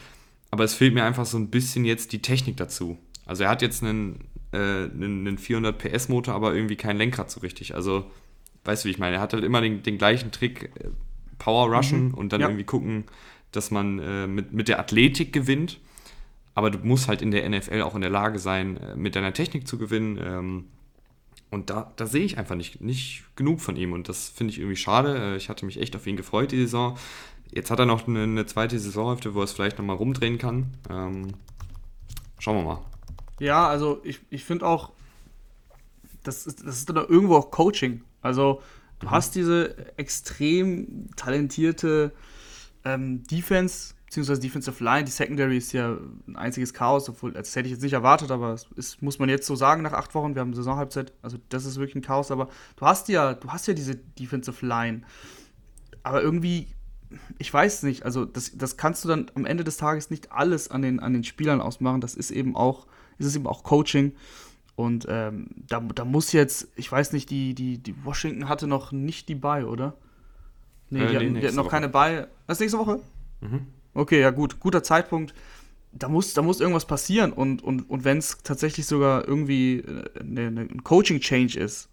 Aber es fehlt mir einfach so ein bisschen jetzt die Technik dazu. Also er hat jetzt einen, äh, einen, einen 400 PS Motor, aber irgendwie kein Lenkrad so richtig. Also weißt du, wie ich meine? Er hat halt immer den, den gleichen Trick, äh, Power Rushen mhm. und dann ja. irgendwie gucken, dass man äh, mit, mit der Athletik gewinnt. Aber du musst halt in der NFL auch in der Lage sein, äh, mit deiner Technik zu gewinnen. Ähm, und da, da sehe ich einfach nicht, nicht genug von ihm. Und das finde ich irgendwie schade. Äh, ich hatte mich echt auf ihn gefreut, die Saison. Jetzt hat er noch eine, eine zweite Saisonhälfte, wo er es vielleicht nochmal rumdrehen kann. Ähm, schauen wir mal. Ja, also ich, ich finde auch, das ist, das ist dann irgendwo auch Coaching. Also du mhm. hast diese extrem talentierte ähm, Defense, beziehungsweise Defensive Line. Die Secondary ist ja ein einziges Chaos, obwohl, das hätte ich jetzt nicht erwartet, aber das ist, muss man jetzt so sagen nach acht Wochen. Wir haben Saisonhalbzeit, also das ist wirklich ein Chaos, aber du hast ja, du hast ja diese Defensive Line. Aber irgendwie, ich weiß nicht, also das, das kannst du dann am Ende des Tages nicht alles an den, an den Spielern ausmachen. Das ist eben auch, ist es eben auch Coaching. Und ähm, da, da muss jetzt, ich weiß nicht, die, die, die Washington hatte noch nicht die Buy, oder? Nee, äh, die, hatten, die hatten noch Woche. keine Buy. Was nächste Woche? Mhm. Okay, ja gut, guter Zeitpunkt. Da muss, da muss irgendwas passieren und, und, und wenn es tatsächlich sogar irgendwie eine, äh, eine, ein Coaching-Change ist,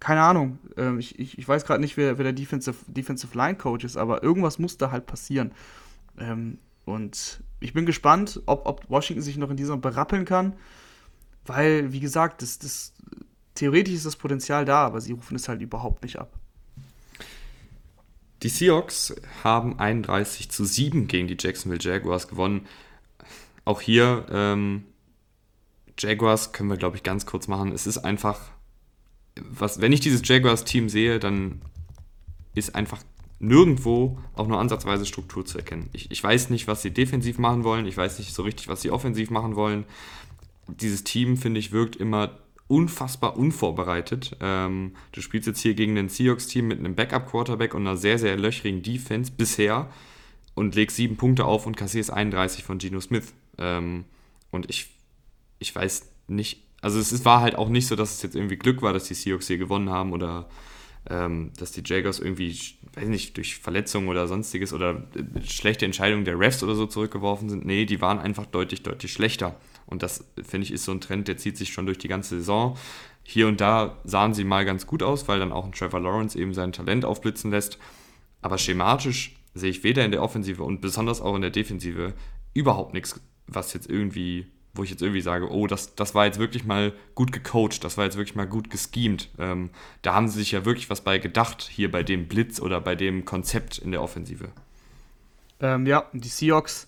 keine Ahnung, äh, ich, ich, ich weiß gerade nicht, wer, wer der Defensive, Defensive Line Coach ist, aber irgendwas muss da halt passieren. Ähm, und ich bin gespannt, ob, ob Washington sich noch in dieser berappeln kann. Weil, wie gesagt, das, das, theoretisch ist das Potenzial da, aber sie rufen es halt überhaupt nicht ab. Die Seahawks haben 31 zu 7 gegen die Jacksonville Jaguars gewonnen. Auch hier, ähm, Jaguars können wir, glaube ich, ganz kurz machen. Es ist einfach, was, wenn ich dieses Jaguars-Team sehe, dann ist einfach nirgendwo auch nur ansatzweise Struktur zu erkennen. Ich, ich weiß nicht, was sie defensiv machen wollen. Ich weiß nicht so richtig, was sie offensiv machen wollen dieses Team, finde ich, wirkt immer unfassbar unvorbereitet. Ähm, du spielst jetzt hier gegen ein Seahawks-Team mit einem Backup-Quarterback und einer sehr, sehr löchrigen Defense bisher und legst sieben Punkte auf und kassierst 31 von Geno Smith. Ähm, und ich, ich weiß nicht, also es war halt auch nicht so, dass es jetzt irgendwie Glück war, dass die Seahawks hier gewonnen haben oder ähm, dass die Jaguars irgendwie, weiß nicht, durch Verletzungen oder sonstiges oder äh, schlechte Entscheidungen der Refs oder so zurückgeworfen sind. Nee, die waren einfach deutlich, deutlich schlechter. Und das, finde ich, ist so ein Trend, der zieht sich schon durch die ganze Saison. Hier und da sahen sie mal ganz gut aus, weil dann auch ein Trevor Lawrence eben sein Talent aufblitzen lässt. Aber schematisch sehe ich weder in der Offensive und besonders auch in der Defensive überhaupt nichts, was jetzt irgendwie, wo ich jetzt irgendwie sage, oh, das, das war jetzt wirklich mal gut gecoacht, das war jetzt wirklich mal gut geschemt. Ähm, da haben sie sich ja wirklich was bei gedacht, hier bei dem Blitz oder bei dem Konzept in der Offensive. Ähm, ja, die Seahawks,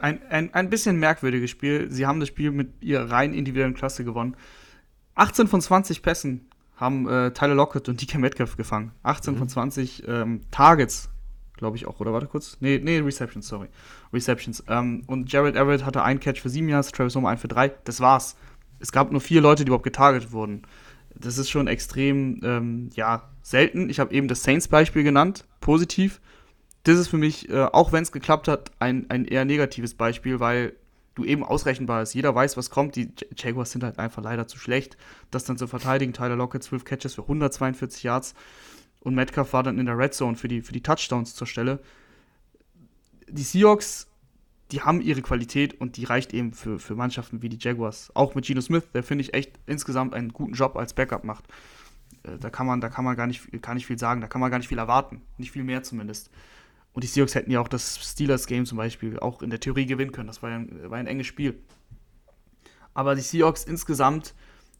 ein, ein, ein bisschen merkwürdiges Spiel. Sie haben das Spiel mit ihrer rein individuellen Klasse gewonnen. 18 von 20 Pässen haben äh, Tyler Lockett und DK Metcalf gefangen. 18 mhm. von 20 ähm, Targets, glaube ich auch. Oder warte kurz. Nee, nee, Receptions, sorry. Receptions. Ähm, und Jared Everett hatte einen Catch für 7 Yards, Travis Homer einen für 3. Das war's. Es gab nur vier Leute, die überhaupt getargetet wurden. Das ist schon extrem, ähm, ja, selten. Ich habe eben das Saints-Beispiel genannt, positiv. Das ist für mich, äh, auch wenn es geklappt hat, ein, ein eher negatives Beispiel, weil du eben ausrechenbar ist. Jeder weiß, was kommt. Die Jaguars sind halt einfach leider zu schlecht, das dann zu verteidigen. Tyler Lockett, 12 Catches für 142 Yards. Und Metcalf war dann in der Red Zone für die, für die Touchdowns zur Stelle. Die Seahawks, die haben ihre Qualität und die reicht eben für, für Mannschaften wie die Jaguars. Auch mit Geno Smith, der finde ich echt insgesamt einen guten Job als Backup macht. Äh, da kann man, da kann man gar nicht, gar nicht viel sagen, da kann man gar nicht viel erwarten. Nicht viel mehr zumindest. Und die Seahawks hätten ja auch das Steelers-Game zum Beispiel auch in der Theorie gewinnen können. Das war ja ein, war ein enges Spiel. Aber die Seahawks insgesamt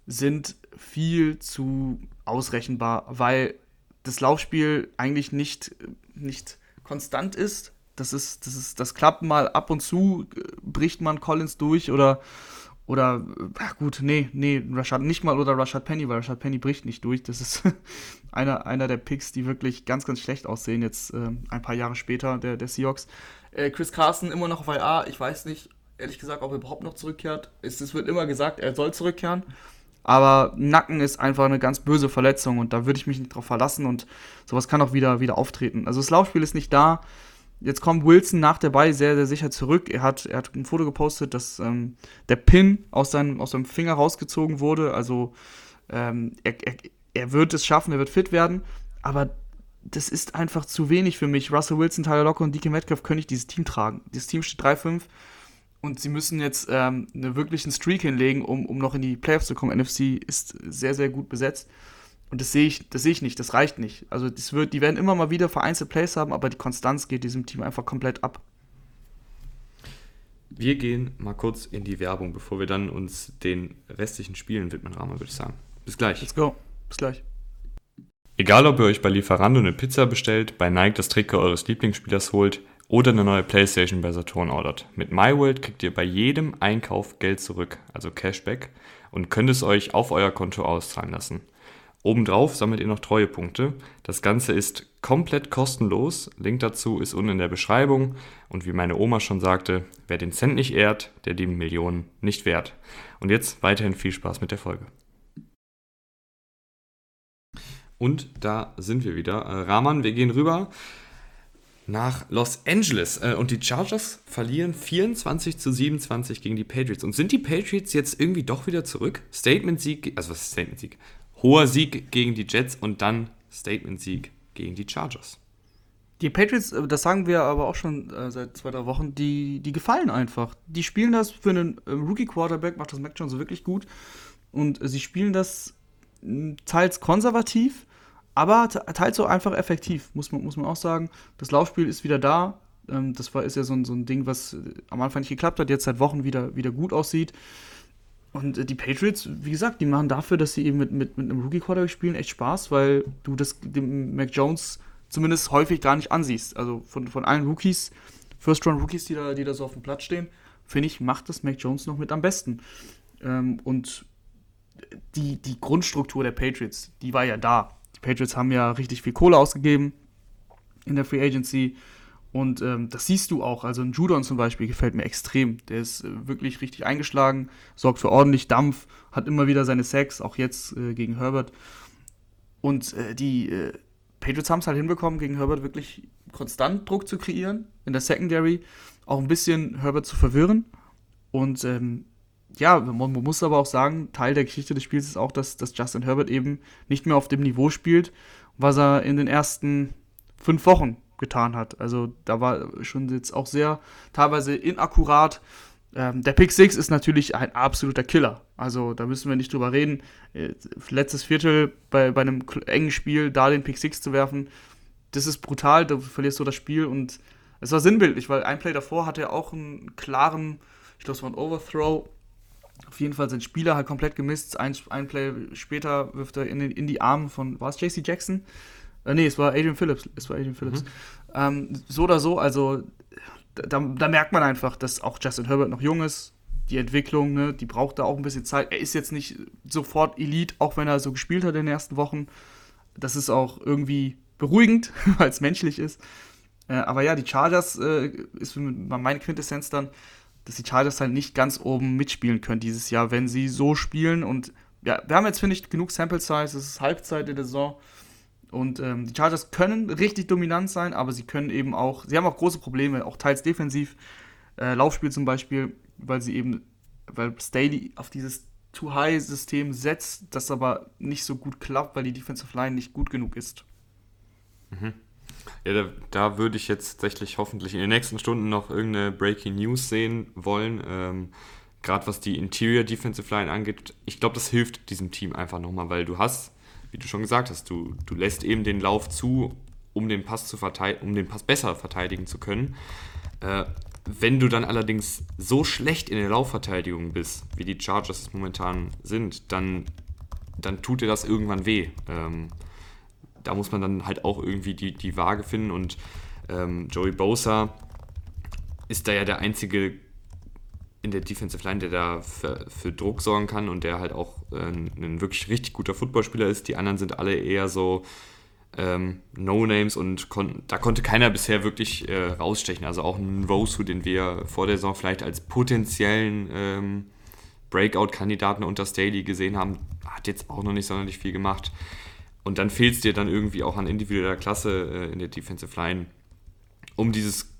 sind viel zu ausrechenbar, weil das Laufspiel eigentlich nicht, nicht konstant ist. Das ist, das ist, das klappt mal ab und zu, bricht man Collins durch oder oder, ach gut, nee, nee, Rashad nicht mal oder Rashad Penny, weil Rashad Penny bricht nicht durch. Das ist <laughs> einer, einer der Picks, die wirklich ganz, ganz schlecht aussehen, jetzt äh, ein paar Jahre später, der, der Seahawks. Äh, Chris Carson immer noch auf IA. Ich weiß nicht, ehrlich gesagt, ob er überhaupt noch zurückkehrt. Es, es wird immer gesagt, er soll zurückkehren. Aber Nacken ist einfach eine ganz böse Verletzung und da würde ich mich nicht drauf verlassen und sowas kann auch wieder, wieder auftreten. Also das Laufspiel ist nicht da. Jetzt kommt Wilson nach der Bye sehr, sehr sicher zurück. Er hat, er hat ein Foto gepostet, dass ähm, der Pin aus seinem, aus seinem Finger rausgezogen wurde. Also ähm, er, er, er wird es schaffen, er wird fit werden. Aber das ist einfach zu wenig für mich. Russell Wilson, Tyler Locker und DK Metcalf können nicht dieses Team tragen. Dieses Team steht 3-5 und sie müssen jetzt ähm, eine wirklichen Streak hinlegen, um, um noch in die Playoffs zu kommen. NFC ist sehr, sehr gut besetzt. Und das sehe ich, das sehe ich nicht, das reicht nicht. Also das wird, die werden immer mal wieder vereinzelt Plays haben, aber die Konstanz geht diesem Team einfach komplett ab. Wir gehen mal kurz in die Werbung, bevor wir dann uns den restlichen Spielen widmen, Rama, würde ich sagen. Bis gleich. Let's go. Bis gleich. Egal, ob ihr euch bei Lieferando eine Pizza bestellt, bei Nike das Trikot eures Lieblingsspielers holt oder eine neue Playstation bei Saturn ordert. Mit MyWorld kriegt ihr bei jedem Einkauf Geld zurück, also Cashback, und könnt es euch auf euer Konto auszahlen lassen. Obendrauf sammelt ihr noch Treuepunkte. Das Ganze ist komplett kostenlos. Link dazu ist unten in der Beschreibung. Und wie meine Oma schon sagte, wer den Cent nicht ehrt, der die Millionen nicht wert. Und jetzt weiterhin viel Spaß mit der Folge. Und da sind wir wieder. Äh, Rahman, wir gehen rüber nach Los Angeles. Äh, und die Chargers verlieren 24 zu 27 gegen die Patriots. Und sind die Patriots jetzt irgendwie doch wieder zurück? Statement-Sieg, also was ist Statement-Sieg? hoher Sieg gegen die Jets und dann Statement-Sieg gegen die Chargers. Die Patriots, äh, das sagen wir aber auch schon äh, seit zwei, drei Wochen, die, die gefallen einfach. Die spielen das für einen äh, Rookie-Quarterback, macht das Mac Jones wirklich gut. Und sie spielen das teils konservativ, aber teils so einfach effektiv, muss man, muss man auch sagen. Das Laufspiel ist wieder da. Ähm, das war, ist ja so ein, so ein Ding, was äh, am Anfang nicht geklappt hat, jetzt seit Wochen wieder, wieder gut aussieht. Und äh, die Patriots, wie gesagt, die machen dafür, dass sie eben mit, mit, mit einem Rookie-Quarterback spielen, echt Spaß, weil du das dem Mac Jones zumindest häufig gar nicht ansiehst. Also von, von allen Rookies, First-Round-Rookies, die da, die da so auf dem Platz stehen, finde ich, macht das Mac Jones noch mit am besten. Ähm, und die, die Grundstruktur der Patriots, die war ja da. Patriots haben ja richtig viel Kohle ausgegeben in der Free Agency. Und ähm, das siehst du auch. Also ein Judon zum Beispiel gefällt mir extrem. Der ist äh, wirklich richtig eingeschlagen, sorgt für ordentlich Dampf, hat immer wieder seine Sacks, auch jetzt äh, gegen Herbert. Und äh, die äh, Patriots haben es halt hinbekommen, gegen Herbert wirklich konstant Druck zu kreieren, in der Secondary auch ein bisschen Herbert zu verwirren. Und ähm, ja, man, muss aber auch sagen, Teil der Geschichte des Spiels ist auch, dass, dass Justin Herbert eben nicht mehr auf dem Niveau spielt, was er in den ersten fünf Wochen getan hat. Also da war schon jetzt auch sehr teilweise inakkurat. Ähm, der Pick 6 ist natürlich ein absoluter Killer. Also da müssen wir nicht drüber reden. Äh, letztes Viertel bei, bei einem engen Spiel da den Pick 6 zu werfen, das ist brutal, da verlierst du das Spiel und es war sinnbildlich, weil ein Play davor hatte er auch einen klaren, ich glaube es war ein Overthrow, auf jeden Fall sind Spieler halt komplett gemisst. Ein, ein Play später wirft er in, in die Arme von, war es JC Jackson? Äh, nee, es war Adrian Phillips. Es war Adrian Phillips. Mhm. Ähm, so oder so, also da, da, merkt man einfach, dass auch Justin Herbert noch jung ist. Die Entwicklung, ne, die braucht da auch ein bisschen Zeit. Er ist jetzt nicht sofort Elite, auch wenn er so gespielt hat in den ersten Wochen. Das ist auch irgendwie beruhigend, <laughs> weil es menschlich ist. Äh, aber ja, die Chargers äh, ist meine Quintessenz dann, dass die Chargers halt nicht ganz oben mitspielen können dieses Jahr, wenn sie so spielen. Und ja, wir haben jetzt, finde ich, genug Sample Size. Es ist Halbzeit in der Saison. Und ähm, die Chargers können richtig dominant sein, aber sie können eben auch, sie haben auch große Probleme, auch teils defensiv. Äh, Laufspiel zum Beispiel, weil sie eben, weil Staley auf dieses Too-High-System setzt, das aber nicht so gut klappt, weil die Defensive Line nicht gut genug ist. Mhm. Ja, da, da, würde ich jetzt tatsächlich hoffentlich in den nächsten Stunden noch irgendeine Breaking News sehen wollen. Ähm, Gerade was die Interior Defensive Line angeht. Ich glaube, das hilft diesem Team einfach nochmal, weil du hast, wie du schon gesagt hast, du, du lässt eben den Lauf zu, um den Pass zu um den Pass besser verteidigen zu können. Äh, wenn du dann allerdings so schlecht in der Laufverteidigung bist, wie die Chargers momentan sind, dann, dann tut dir das irgendwann weh. Ähm, da muss man dann halt auch irgendwie die, die Waage finden und ähm, Joey Bosa ist da ja der einzige in der Defensive Line, der da für, für Druck sorgen kann und der halt auch äh, ein wirklich richtig guter Footballspieler ist. Die anderen sind alle eher so ähm, No-Names und kon da konnte keiner bisher wirklich äh, rausstechen. Also auch ein Rosu, den wir vor der Saison vielleicht als potenziellen ähm, Breakout-Kandidaten unter Staley gesehen haben, hat jetzt auch noch nicht sonderlich viel gemacht. Und dann fehlt es dir dann irgendwie auch an individueller Klasse äh, in der Defensive Line, um dieses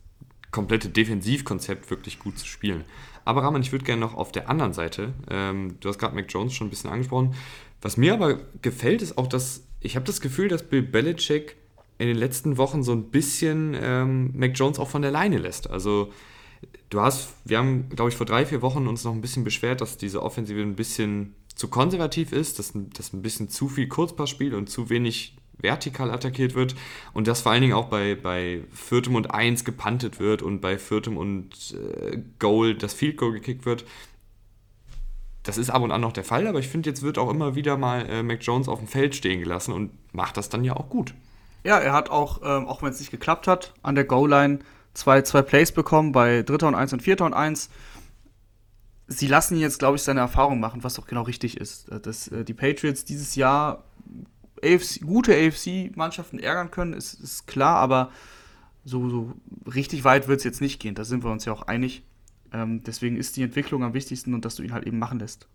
komplette Defensivkonzept wirklich gut zu spielen. Aber Raman, ich würde gerne noch auf der anderen Seite, ähm, du hast gerade Mac Jones schon ein bisschen angesprochen, was mir aber gefällt, ist auch, dass ich habe das Gefühl, dass Bill Belichick in den letzten Wochen so ein bisschen ähm, Mac Jones auch von der Leine lässt. Also du hast, wir haben, glaube ich, vor drei, vier Wochen uns noch ein bisschen beschwert, dass diese Offensive ein bisschen zu konservativ ist, dass, dass ein bisschen zu viel Kurzpass spielt und zu wenig vertikal attackiert wird und dass vor allen Dingen auch bei, bei Viertem und Eins gepantet wird und bei Viertem und äh, Goal das Field Goal gekickt wird. Das ist ab und an noch der Fall, aber ich finde, jetzt wird auch immer wieder mal äh, Mac Jones auf dem Feld stehen gelassen und macht das dann ja auch gut. Ja, er hat auch, ähm, auch wenn es nicht geklappt hat, an der Goal-Line zwei, zwei Plays bekommen bei Dritter und Eins und Vierter und Eins sie lassen ihn jetzt, glaube ich, seine Erfahrung machen, was auch genau richtig ist. Äh, dass äh, die Patriots dieses Jahr AFC, gute AFC-Mannschaften ärgern können, ist, ist klar, aber so, so richtig weit wird es jetzt nicht gehen. Da sind wir uns ja auch einig. Ähm, deswegen ist die Entwicklung am wichtigsten und dass du ihn halt eben machen lässt.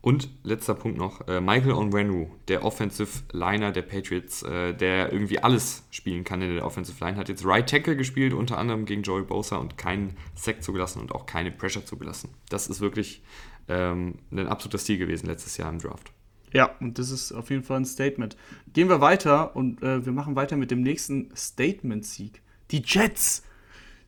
Und letzter Punkt noch, äh, Michael Onwenu, der Offensive Liner der Patriots, äh, der irgendwie alles spielen kann in der Offensive Line, hat jetzt Right Tackle gespielt, unter anderem gegen Joey Bosa und keinen Sack zugelassen und auch keine Pressure zugelassen. Das ist wirklich ähm, ein absoluter Stil gewesen letztes Jahr im Draft. Ja, und das ist auf jeden Fall ein Statement. Gehen wir weiter und äh, wir machen weiter mit dem nächsten Statement-Sieg. Die Jets.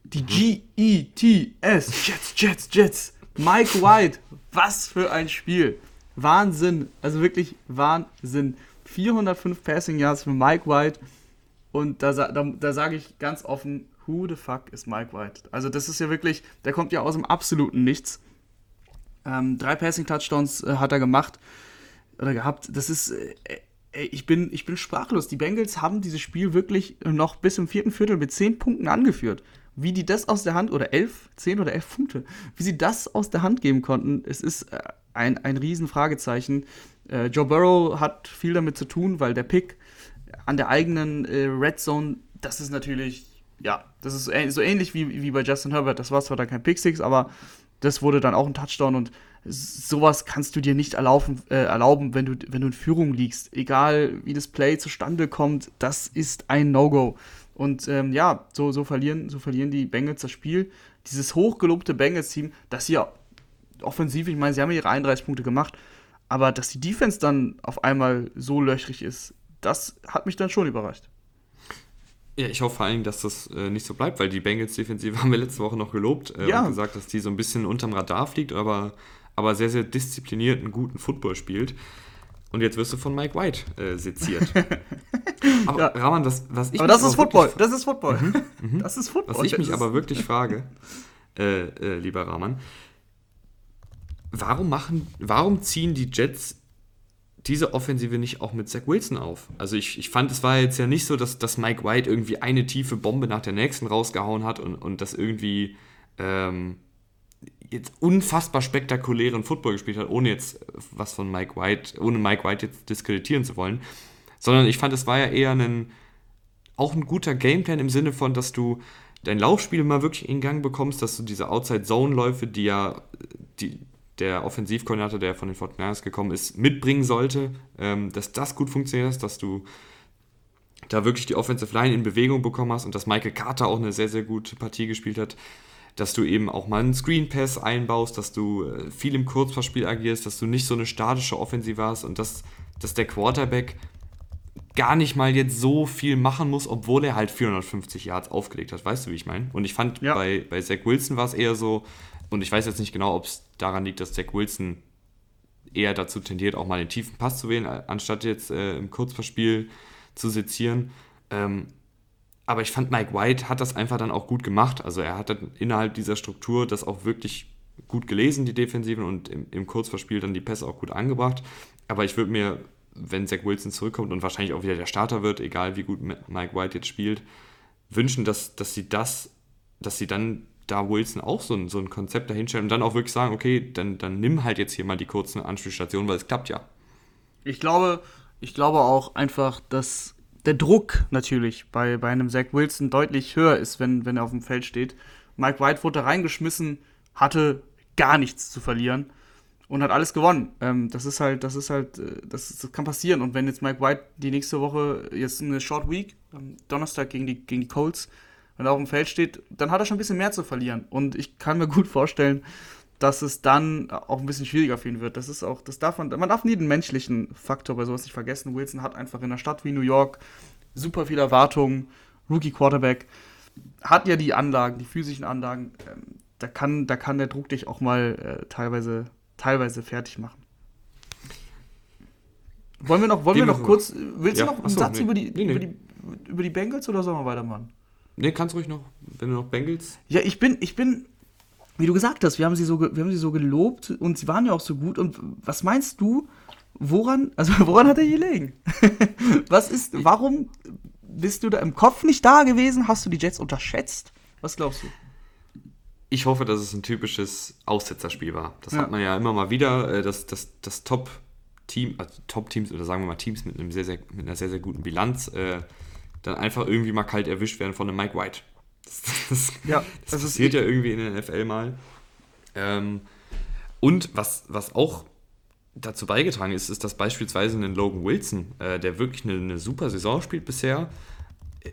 Die G-E-T-S. Jets, Jets, Jets. Mike White, was für ein Spiel. Wahnsinn. Also wirklich Wahnsinn. 405 Passing Yards für Mike White. Und da, da, da sage ich ganz offen, who the fuck ist Mike White? Also das ist ja wirklich, der kommt ja aus dem absoluten Nichts. Ähm, drei Passing Touchdowns äh, hat er gemacht oder gehabt. Das ist, äh, äh, ich, bin, ich bin sprachlos. Die Bengals haben dieses Spiel wirklich noch bis im vierten Viertel mit zehn Punkten angeführt wie die das aus der Hand, oder elf, zehn oder elf Punkte, wie sie das aus der Hand geben konnten, es ist äh, ein, ein Riesenfragezeichen. Äh, Joe Burrow hat viel damit zu tun, weil der Pick an der eigenen äh, Red Zone, das ist natürlich, ja, das ist so ähnlich wie, wie bei Justin Herbert. Das war zwar dann kein Pick Six, aber das wurde dann auch ein Touchdown und sowas kannst du dir nicht erlauben, äh, erlauben wenn, du, wenn du in Führung liegst. Egal wie das Play zustande kommt, das ist ein No-Go. Und ähm, ja, so, so, verlieren, so verlieren die Bengals das Spiel. Dieses hochgelobte Bengals-Team, das hier offensiv, ich meine, sie haben ihre 31 Punkte gemacht, aber dass die Defense dann auf einmal so löchrig ist, das hat mich dann schon überrascht. Ja, ich hoffe vor allem, dass das äh, nicht so bleibt, weil die Bengals-Defensive <laughs> haben wir letzte Woche noch gelobt äh, ja. und gesagt, dass die so ein bisschen unterm Radar fliegt, aber, aber sehr, sehr diszipliniert einen guten Football spielt. Und jetzt wirst du von Mike White äh, seziert. <laughs> aber ja. Rahman, was, was ich Aber das ist Football, das ist Football. Mhm, mhm. Das ist Football. Was ich mich aber wirklich frage, äh, äh, lieber Rahman, warum machen, warum ziehen die Jets diese Offensive nicht auch mit Zach Wilson auf? Also ich, ich fand, es war jetzt ja nicht so, dass, dass Mike White irgendwie eine tiefe Bombe nach der nächsten rausgehauen hat und, und das irgendwie ähm, jetzt unfassbar spektakulären Football gespielt hat, ohne jetzt was von Mike White, ohne Mike White jetzt diskreditieren zu wollen. Sondern ich fand, es war ja eher ein, auch ein guter Gameplan im Sinne von, dass du dein Laufspiel mal wirklich in Gang bekommst, dass du diese Outside-Zone-Läufe, die ja die, der Offensivkoordinator, der von den Fortinanders gekommen ist, mitbringen sollte, ähm, dass das gut funktioniert, dass du da wirklich die Offensive Line in Bewegung bekommen hast und dass Michael Carter auch eine sehr, sehr gute Partie gespielt hat, dass du eben auch mal einen Screen Pass einbaust, dass du äh, viel im Kurzpassspiel agierst, dass du nicht so eine statische Offensive hast und dass, dass der Quarterback gar nicht mal jetzt so viel machen muss, obwohl er halt 450 Yards aufgelegt hat. Weißt du, wie ich meine? Und ich fand, ja. bei, bei Zach Wilson war es eher so, und ich weiß jetzt nicht genau, ob es daran liegt, dass Zach Wilson eher dazu tendiert, auch mal den tiefen Pass zu wählen, anstatt jetzt äh, im Kurzpassspiel zu sezieren. Ähm, aber ich fand, Mike White hat das einfach dann auch gut gemacht. Also er hat dann innerhalb dieser Struktur das auch wirklich gut gelesen, die Defensiven, und im, im Kurzverspiel dann die Pässe auch gut angebracht. Aber ich würde mir wenn Zach Wilson zurückkommt und wahrscheinlich auch wieder der Starter wird, egal wie gut Mike White jetzt spielt, wünschen, dass, dass sie das, dass sie dann da Wilson auch so ein, so ein Konzept dahinstellen und dann auch wirklich sagen, okay, dann, dann nimm halt jetzt hier mal die kurzen Anspielstationen, weil es klappt ja. Ich glaube, ich glaube auch einfach, dass der Druck natürlich bei, bei einem Zach Wilson deutlich höher ist, wenn, wenn er auf dem Feld steht. Mike White wurde reingeschmissen, hatte gar nichts zu verlieren und hat alles gewonnen. Ähm, das ist halt, das ist halt, äh, das, das, kann passieren. Und wenn jetzt Mike White die nächste Woche jetzt eine Short Week, am Donnerstag gegen die, gegen die Colts, wenn er auf dem Feld steht, dann hat er schon ein bisschen mehr zu verlieren. Und ich kann mir gut vorstellen, dass es dann auch ein bisschen schwieriger für ihn wird. Das ist auch, das darf man, man darf nie den menschlichen Faktor bei sowas nicht vergessen. Wilson hat einfach in einer Stadt wie New York super viele Erwartungen, Rookie Quarterback, hat ja die Anlagen, die physischen Anlagen. Ähm, da kann, da kann der Druck dich auch mal äh, teilweise teilweise fertig machen. Wollen wir noch, wollen wir noch kurz, willst ja. du noch einen Achso, Satz nee. über, die, nee, nee. Über, die, über die Bengals oder sollen wir weitermachen? Nee, kannst ruhig noch, wenn du noch Bengals. Ja, ich bin, ich bin, wie du gesagt hast, wir haben sie so, wir haben sie so gelobt und sie waren ja auch so gut. Und was meinst du, woran, <laughs> also woran hat er gelegen? <laughs> was ist, warum bist du da im Kopf nicht da gewesen? Hast du die Jets unterschätzt? Was glaubst du? ich hoffe, dass es ein typisches Aussetzerspiel war. Das ja. hat man ja immer mal wieder, äh, dass das, das Top-Team, also Top-Teams oder sagen wir mal Teams mit, einem sehr, sehr, mit einer sehr, sehr guten Bilanz, äh, dann einfach irgendwie mal kalt erwischt werden von einem Mike White. Das, das, ja, das, das passiert ja irgendwie in der NFL mal. Ähm, und was, was auch dazu beigetragen ist, ist, dass beispielsweise ein Logan Wilson, äh, der wirklich eine, eine super Saison spielt bisher,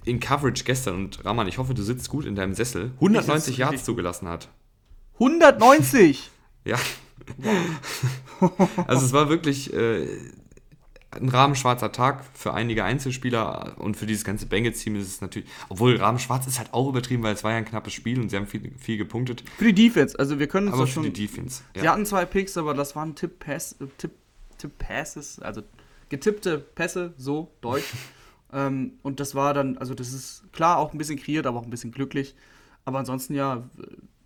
in Coverage gestern, und Rahman, ich hoffe, du sitzt gut in deinem Sessel, 190 Yards zugelassen hat. 190? ja. <laughs> also es war wirklich äh, ein rahmenschwarzer Tag für einige Einzelspieler und für dieses ganze Bengals-Team ist es natürlich, obwohl rahmenschwarz ist halt auch übertrieben, weil es war ja ein knappes Spiel und sie haben viel, viel gepunktet. Für die Defense, also wir können uns aber schon... für die Defense, ja. Sie hatten zwei Picks, aber das waren Tipp-Passes, Tipp, Tipp also getippte Pässe, so, deutsch. <laughs> Ähm, und das war dann, also das ist klar auch ein bisschen kreiert, aber auch ein bisschen glücklich. Aber ansonsten ja,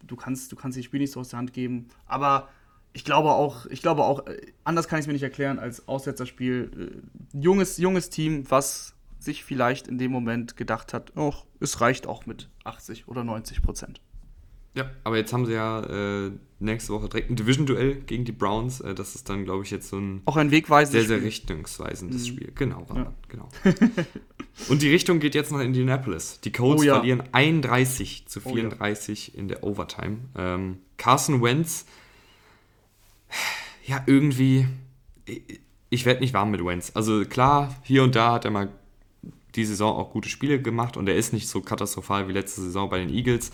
du kannst, du kannst das Spiel nicht so aus der Hand geben. Aber ich glaube auch, ich glaube auch, äh, anders kann ich es mir nicht erklären als Aussetzerspiel. Äh, junges, junges Team, was sich vielleicht in dem Moment gedacht hat, oh, es reicht auch mit 80 oder 90 Prozent. Ja, aber jetzt haben sie ja äh, nächste Woche direkt ein Division-Duell gegen die Browns. Äh, das ist dann, glaube ich, jetzt so ein auch ein wegweisendes sehr, sehr richtungsweisendes mhm. Spiel. Genau, ja. genau. <laughs> Und die Richtung geht jetzt nach Indianapolis. Die Colts oh, ja. verlieren 31 zu 34 oh, ja. in der Overtime. Ähm, Carson Wentz, ja, irgendwie, ich, werde nicht warm mit Wentz. Also klar, hier und da hat er mal die Saison auch gute Spiele gemacht und er ist nicht so katastrophal wie letzte Saison bei den Eagles.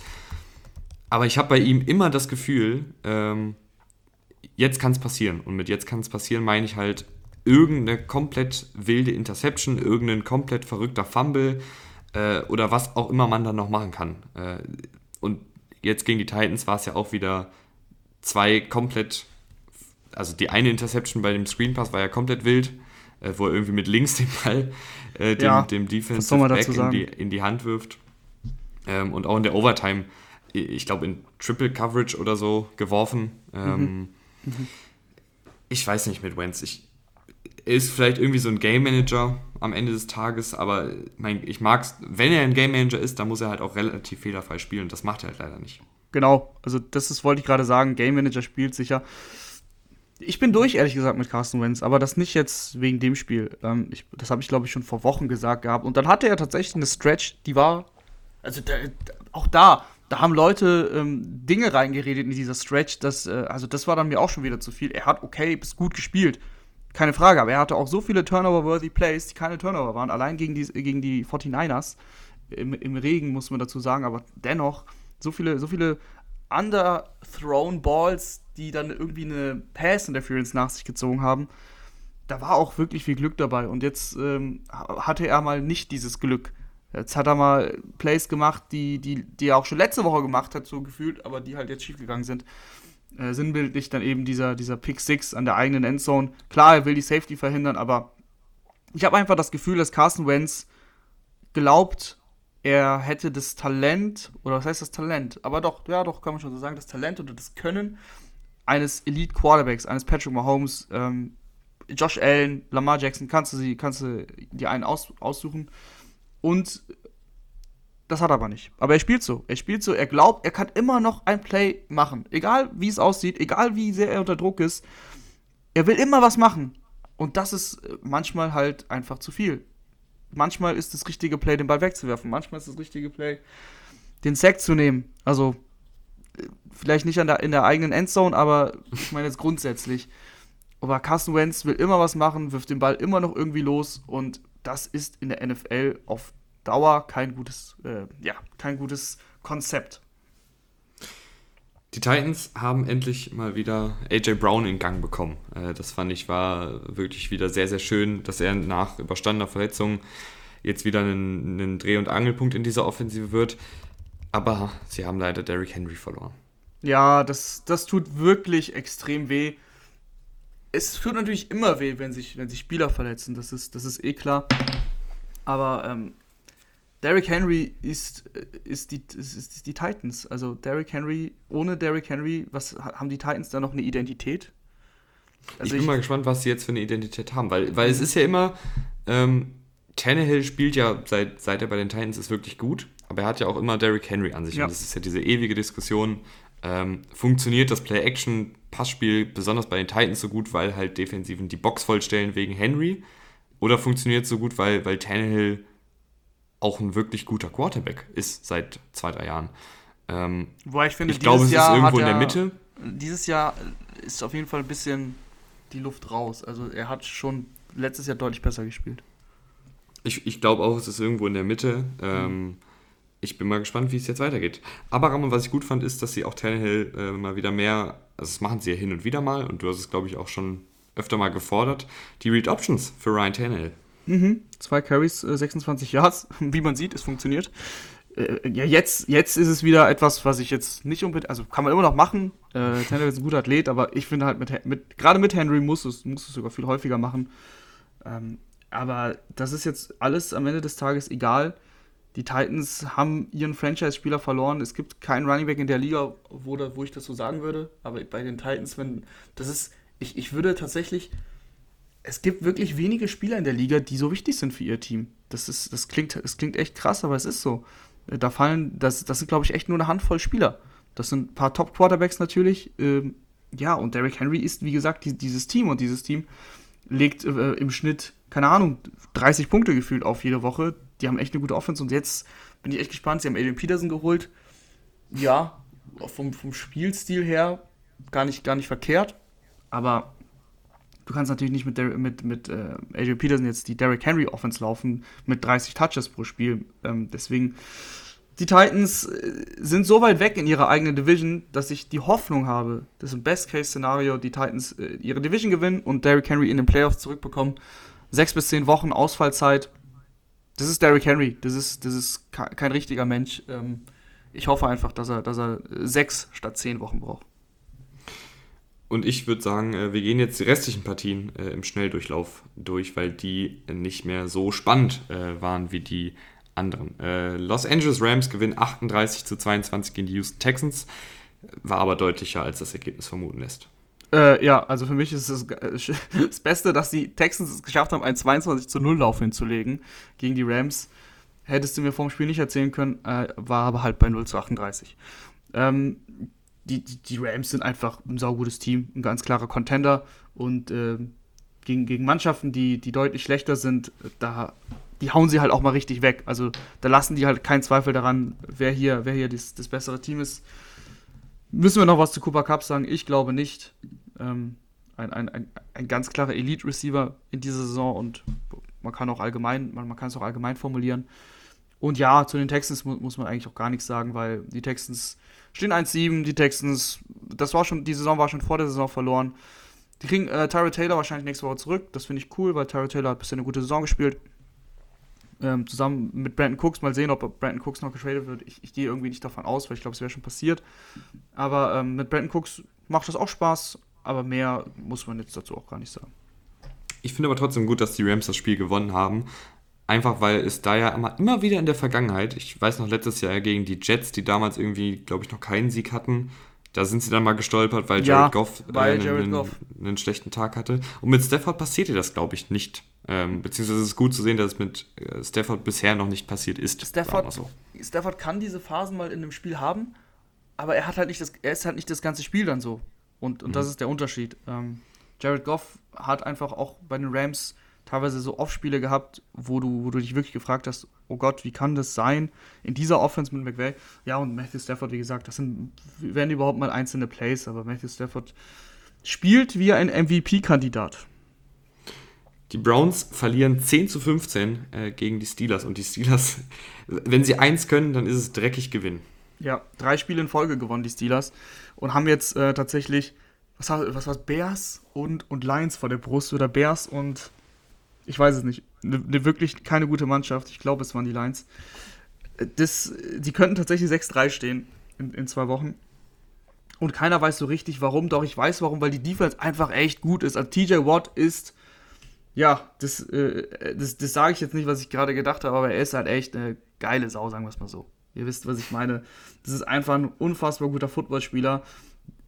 Aber ich habe bei ihm immer das Gefühl, ähm, jetzt kann es passieren. Und mit jetzt kann es passieren meine ich halt irgendeine komplett wilde Interception, irgendein komplett verrückter Fumble äh, oder was auch immer man dann noch machen kann. Äh, und jetzt gegen die Titans war es ja auch wieder zwei komplett, also die eine Interception bei dem Screen Pass war ja komplett wild, äh, wo er irgendwie mit links den Ball äh, dem, ja, dem Defensive Back in die, in die Hand wirft. Ähm, und auch in der Overtime ich glaube, in Triple Coverage oder so geworfen. Ähm, mhm. Mhm. Ich weiß nicht mit Wentz. Ich, ist vielleicht irgendwie so ein Game Manager am Ende des Tages, aber mein, ich mag es, wenn er ein Game Manager ist, dann muss er halt auch relativ fehlerfrei spielen und das macht er halt leider nicht. Genau, also das ist, wollte ich gerade sagen, Game Manager spielt sicher. Ich bin durch, ehrlich gesagt, mit Carsten Wentz, aber das nicht jetzt wegen dem Spiel. Ähm, ich, das habe ich, glaube ich, schon vor Wochen gesagt gehabt. Und dann hatte er tatsächlich eine Stretch, die war. Also da, auch da, da haben Leute ähm, Dinge reingeredet in dieser Stretch. Das, äh, also das war dann mir auch schon wieder zu viel. Er hat okay bis gut gespielt. Keine Frage, aber er hatte auch so viele Turnover-worthy Plays, die keine Turnover waren. Allein gegen die, gegen die 49ers. Im, Im Regen, muss man dazu sagen, aber dennoch so viele, so viele underthrown Balls, die dann irgendwie eine Pass-Interference nach sich gezogen haben. Da war auch wirklich viel Glück dabei. Und jetzt ähm, hatte er mal nicht dieses Glück. Jetzt hat er mal Plays gemacht, die, die, die er auch schon letzte Woche gemacht hat, so gefühlt, aber die halt jetzt schiefgegangen sind. Äh, sinnbildlich dann eben dieser, dieser Pick 6 an der eigenen Endzone. Klar, er will die Safety verhindern, aber ich habe einfach das Gefühl, dass Carson Wentz glaubt, er hätte das Talent, oder was heißt das Talent? Aber doch, ja, doch, kann man schon so sagen, das Talent oder das Können eines Elite Quarterbacks, eines Patrick Mahomes, ähm, Josh Allen, Lamar Jackson, kannst du sie, kannst du dir einen aus, aussuchen. Und das hat er aber nicht. Aber er spielt so. Er spielt so, er glaubt, er kann immer noch ein Play machen. Egal wie es aussieht, egal wie sehr er unter Druck ist. Er will immer was machen. Und das ist manchmal halt einfach zu viel manchmal ist das richtige Play, den Ball wegzuwerfen. Manchmal ist das richtige Play, den Sack zu nehmen. Also vielleicht nicht der, in der eigenen Endzone, aber ich meine jetzt grundsätzlich. Aber Carson Wentz will immer was machen, wirft den Ball immer noch irgendwie los und das ist in der NFL auf Dauer kein gutes, äh, ja, kein gutes Konzept. Die Titans haben endlich mal wieder AJ Brown in Gang bekommen. Äh, das fand ich war wirklich wieder sehr, sehr schön, dass er nach überstandener Verletzung jetzt wieder ein, ein Dreh- und Angelpunkt in dieser Offensive wird. Aber sie haben leider Derrick Henry verloren. Ja, das, das tut wirklich extrem weh. Es tut natürlich immer weh, wenn sich, wenn sich Spieler verletzen. Das ist, das ist eh klar. Aber ähm, Derrick Henry ist, äh, ist, die, ist, ist die Titans. Also Derrick Henry, ohne Derrick Henry, was haben die Titans da noch eine Identität? Also ich bin ich, mal gespannt, was sie jetzt für eine Identität haben, weil, weil es ist ja immer, ähm, Tannehill spielt ja, seit, seit er bei den Titans ist, wirklich gut, aber er hat ja auch immer Derrick Henry an sich. Ja. Und das ist ja diese ewige Diskussion, ähm, funktioniert das Play-Action-Passspiel besonders bei den Titans so gut, weil halt Defensiven die Box vollstellen wegen Henry? Oder funktioniert es so gut, weil, weil Tannehill auch ein wirklich guter Quarterback ist seit zwei, drei Jahren. Ähm, Wobei ich finde, ich glaube, es Jahr ist irgendwo in der Mitte. Dieses Jahr ist auf jeden Fall ein bisschen die Luft raus. Also er hat schon letztes Jahr deutlich besser gespielt. Ich, ich glaube auch, es ist irgendwo in der Mitte. Ähm, ich bin mal gespannt, wie es jetzt weitergeht. Aber Ramon, was ich gut fand, ist, dass sie auch Tannehill äh, mal wieder mehr, also das machen sie ja hin und wieder mal und du hast es, glaube ich, auch schon öfter mal gefordert, die Read Options für Ryan Tannehill. Mhm. Zwei Carries, äh, 26 Yards. <laughs> Wie man sieht, es funktioniert. Äh, ja, jetzt, jetzt ist es wieder etwas, was ich jetzt nicht unbedingt, also kann man immer noch machen. Äh, Tannehill ist ein guter Athlet, aber ich finde halt mit, mit gerade mit Henry muss es, muss es sogar viel häufiger machen. Ähm, aber das ist jetzt alles am Ende des Tages egal. Die Titans haben ihren Franchise-Spieler verloren. Es gibt keinen Running Back in der Liga, wo, wo ich das so sagen würde. Aber bei den Titans, wenn das ist, ich, ich würde tatsächlich es gibt wirklich wenige Spieler in der Liga, die so wichtig sind für ihr Team. Das, ist, das, klingt, das klingt echt krass, aber es ist so. Da fallen, das, das sind, glaube ich, echt nur eine Handvoll Spieler. Das sind ein paar Top-Quarterbacks natürlich. Ähm, ja, und Derrick Henry ist, wie gesagt, die, dieses Team und dieses Team legt äh, im Schnitt, keine Ahnung, 30 Punkte gefühlt auf jede Woche. Die haben echt eine gute Offense und jetzt bin ich echt gespannt. Sie haben Adrian Peterson geholt. Ja, vom, vom Spielstil her gar nicht, gar nicht verkehrt. Aber du kannst natürlich nicht mit, der, mit, mit äh, Adrian Peterson jetzt die Derrick Henry Offense laufen mit 30 Touches pro Spiel. Ähm, deswegen, die Titans äh, sind so weit weg in ihrer eigenen Division, dass ich die Hoffnung habe, dass im Best-Case-Szenario die Titans äh, ihre Division gewinnen und Derrick Henry in den Playoffs zurückbekommen. Sechs bis zehn Wochen Ausfallzeit. Das ist Derrick Henry. Das ist, das ist kein richtiger Mensch. Ähm, ich hoffe einfach, dass er, dass er sechs statt zehn Wochen braucht. Und ich würde sagen, äh, wir gehen jetzt die restlichen Partien äh, im Schnelldurchlauf durch, weil die nicht mehr so spannend äh, waren wie die anderen. Äh, Los Angeles Rams gewinnen 38 zu 22 gegen die Houston Texans, war aber deutlicher, als das Ergebnis vermuten lässt. Äh, ja, also für mich ist es <laughs> das Beste, dass die Texans es geschafft haben, einen 22 zu 0 Lauf hinzulegen gegen die Rams. Hättest du mir vor dem Spiel nicht erzählen können, äh, war aber halt bei 0 zu 38. Ähm, die, die, die, Rams sind einfach ein saugutes Team, ein ganz klarer Contender und äh, gegen, gegen Mannschaften, die, die deutlich schlechter sind, da die hauen sie halt auch mal richtig weg. Also da lassen die halt keinen Zweifel daran, wer hier, wer hier das, das bessere Team ist. Müssen wir noch was zu Cooper Cup sagen? Ich glaube nicht. Ähm, ein, ein, ein, ein ganz klarer Elite-Receiver in dieser Saison und man kann auch allgemein, man, man kann es auch allgemein formulieren. Und ja, zu den Texans mu muss man eigentlich auch gar nichts sagen, weil die Texans stehen 1-7, die Texans, das war schon, die Saison war schon vor der Saison verloren. Die kriegen äh, Tyra Taylor wahrscheinlich nächste Woche zurück. Das finde ich cool, weil Tyra Taylor hat bisher eine gute Saison gespielt ähm, zusammen mit Brandon Cooks mal sehen, ob Brandon Cooks noch getradet wird. Ich, ich gehe irgendwie nicht davon aus, weil ich glaube, es wäre schon passiert. Aber ähm, mit Brandon Cooks macht das auch Spaß, aber mehr muss man jetzt dazu auch gar nicht sagen. Ich finde aber trotzdem gut, dass die Rams das Spiel gewonnen haben. Einfach weil es da ja immer, immer wieder in der Vergangenheit, ich weiß noch letztes Jahr gegen die Jets, die damals irgendwie, glaube ich, noch keinen Sieg hatten, da sind sie dann mal gestolpert, weil ja, Jared Goff, äh, weil Jared einen, Goff. einen, schlechten Tag hatte. Und mit Stafford passierte das, glaube ich, nicht. Ähm, beziehungsweise es ist gut zu sehen, dass es mit äh, Stafford bisher noch nicht passiert ist. Stafford, so. Stafford kann diese Phasen mal in einem Spiel haben, aber er hat halt nicht das, er ist halt nicht das ganze Spiel dann so. Und, und mhm. das ist der Unterschied. Ähm, Jared Goff hat einfach auch bei den Rams teilweise so Off-Spiele gehabt, wo du, wo du dich wirklich gefragt hast, oh Gott, wie kann das sein in dieser Offense mit McVay? Ja, und Matthew Stafford, wie gesagt, das sind, werden überhaupt mal einzelne Plays, aber Matthew Stafford spielt wie ein MVP-Kandidat. Die Browns verlieren 10 zu 15 äh, gegen die Steelers und die Steelers, wenn sie eins können, dann ist es dreckig gewinnen. Ja, drei Spiele in Folge gewonnen, die Steelers. Und haben jetzt äh, tatsächlich, was, was war Bears und, und Lions vor der Brust oder Bears und ich weiß es nicht. Ne, ne, wirklich keine gute Mannschaft. Ich glaube, es waren die Lions. Das, die könnten tatsächlich 6-3 stehen in, in zwei Wochen. Und keiner weiß so richtig warum. Doch ich weiß warum, weil die Defense einfach echt gut ist. Also TJ Watt ist ja, das, äh, das, das sage ich jetzt nicht, was ich gerade gedacht habe, aber er ist halt echt eine geile Sau, sagen wir es mal so. Ihr wisst, was ich meine. Das ist einfach ein unfassbar guter Footballspieler.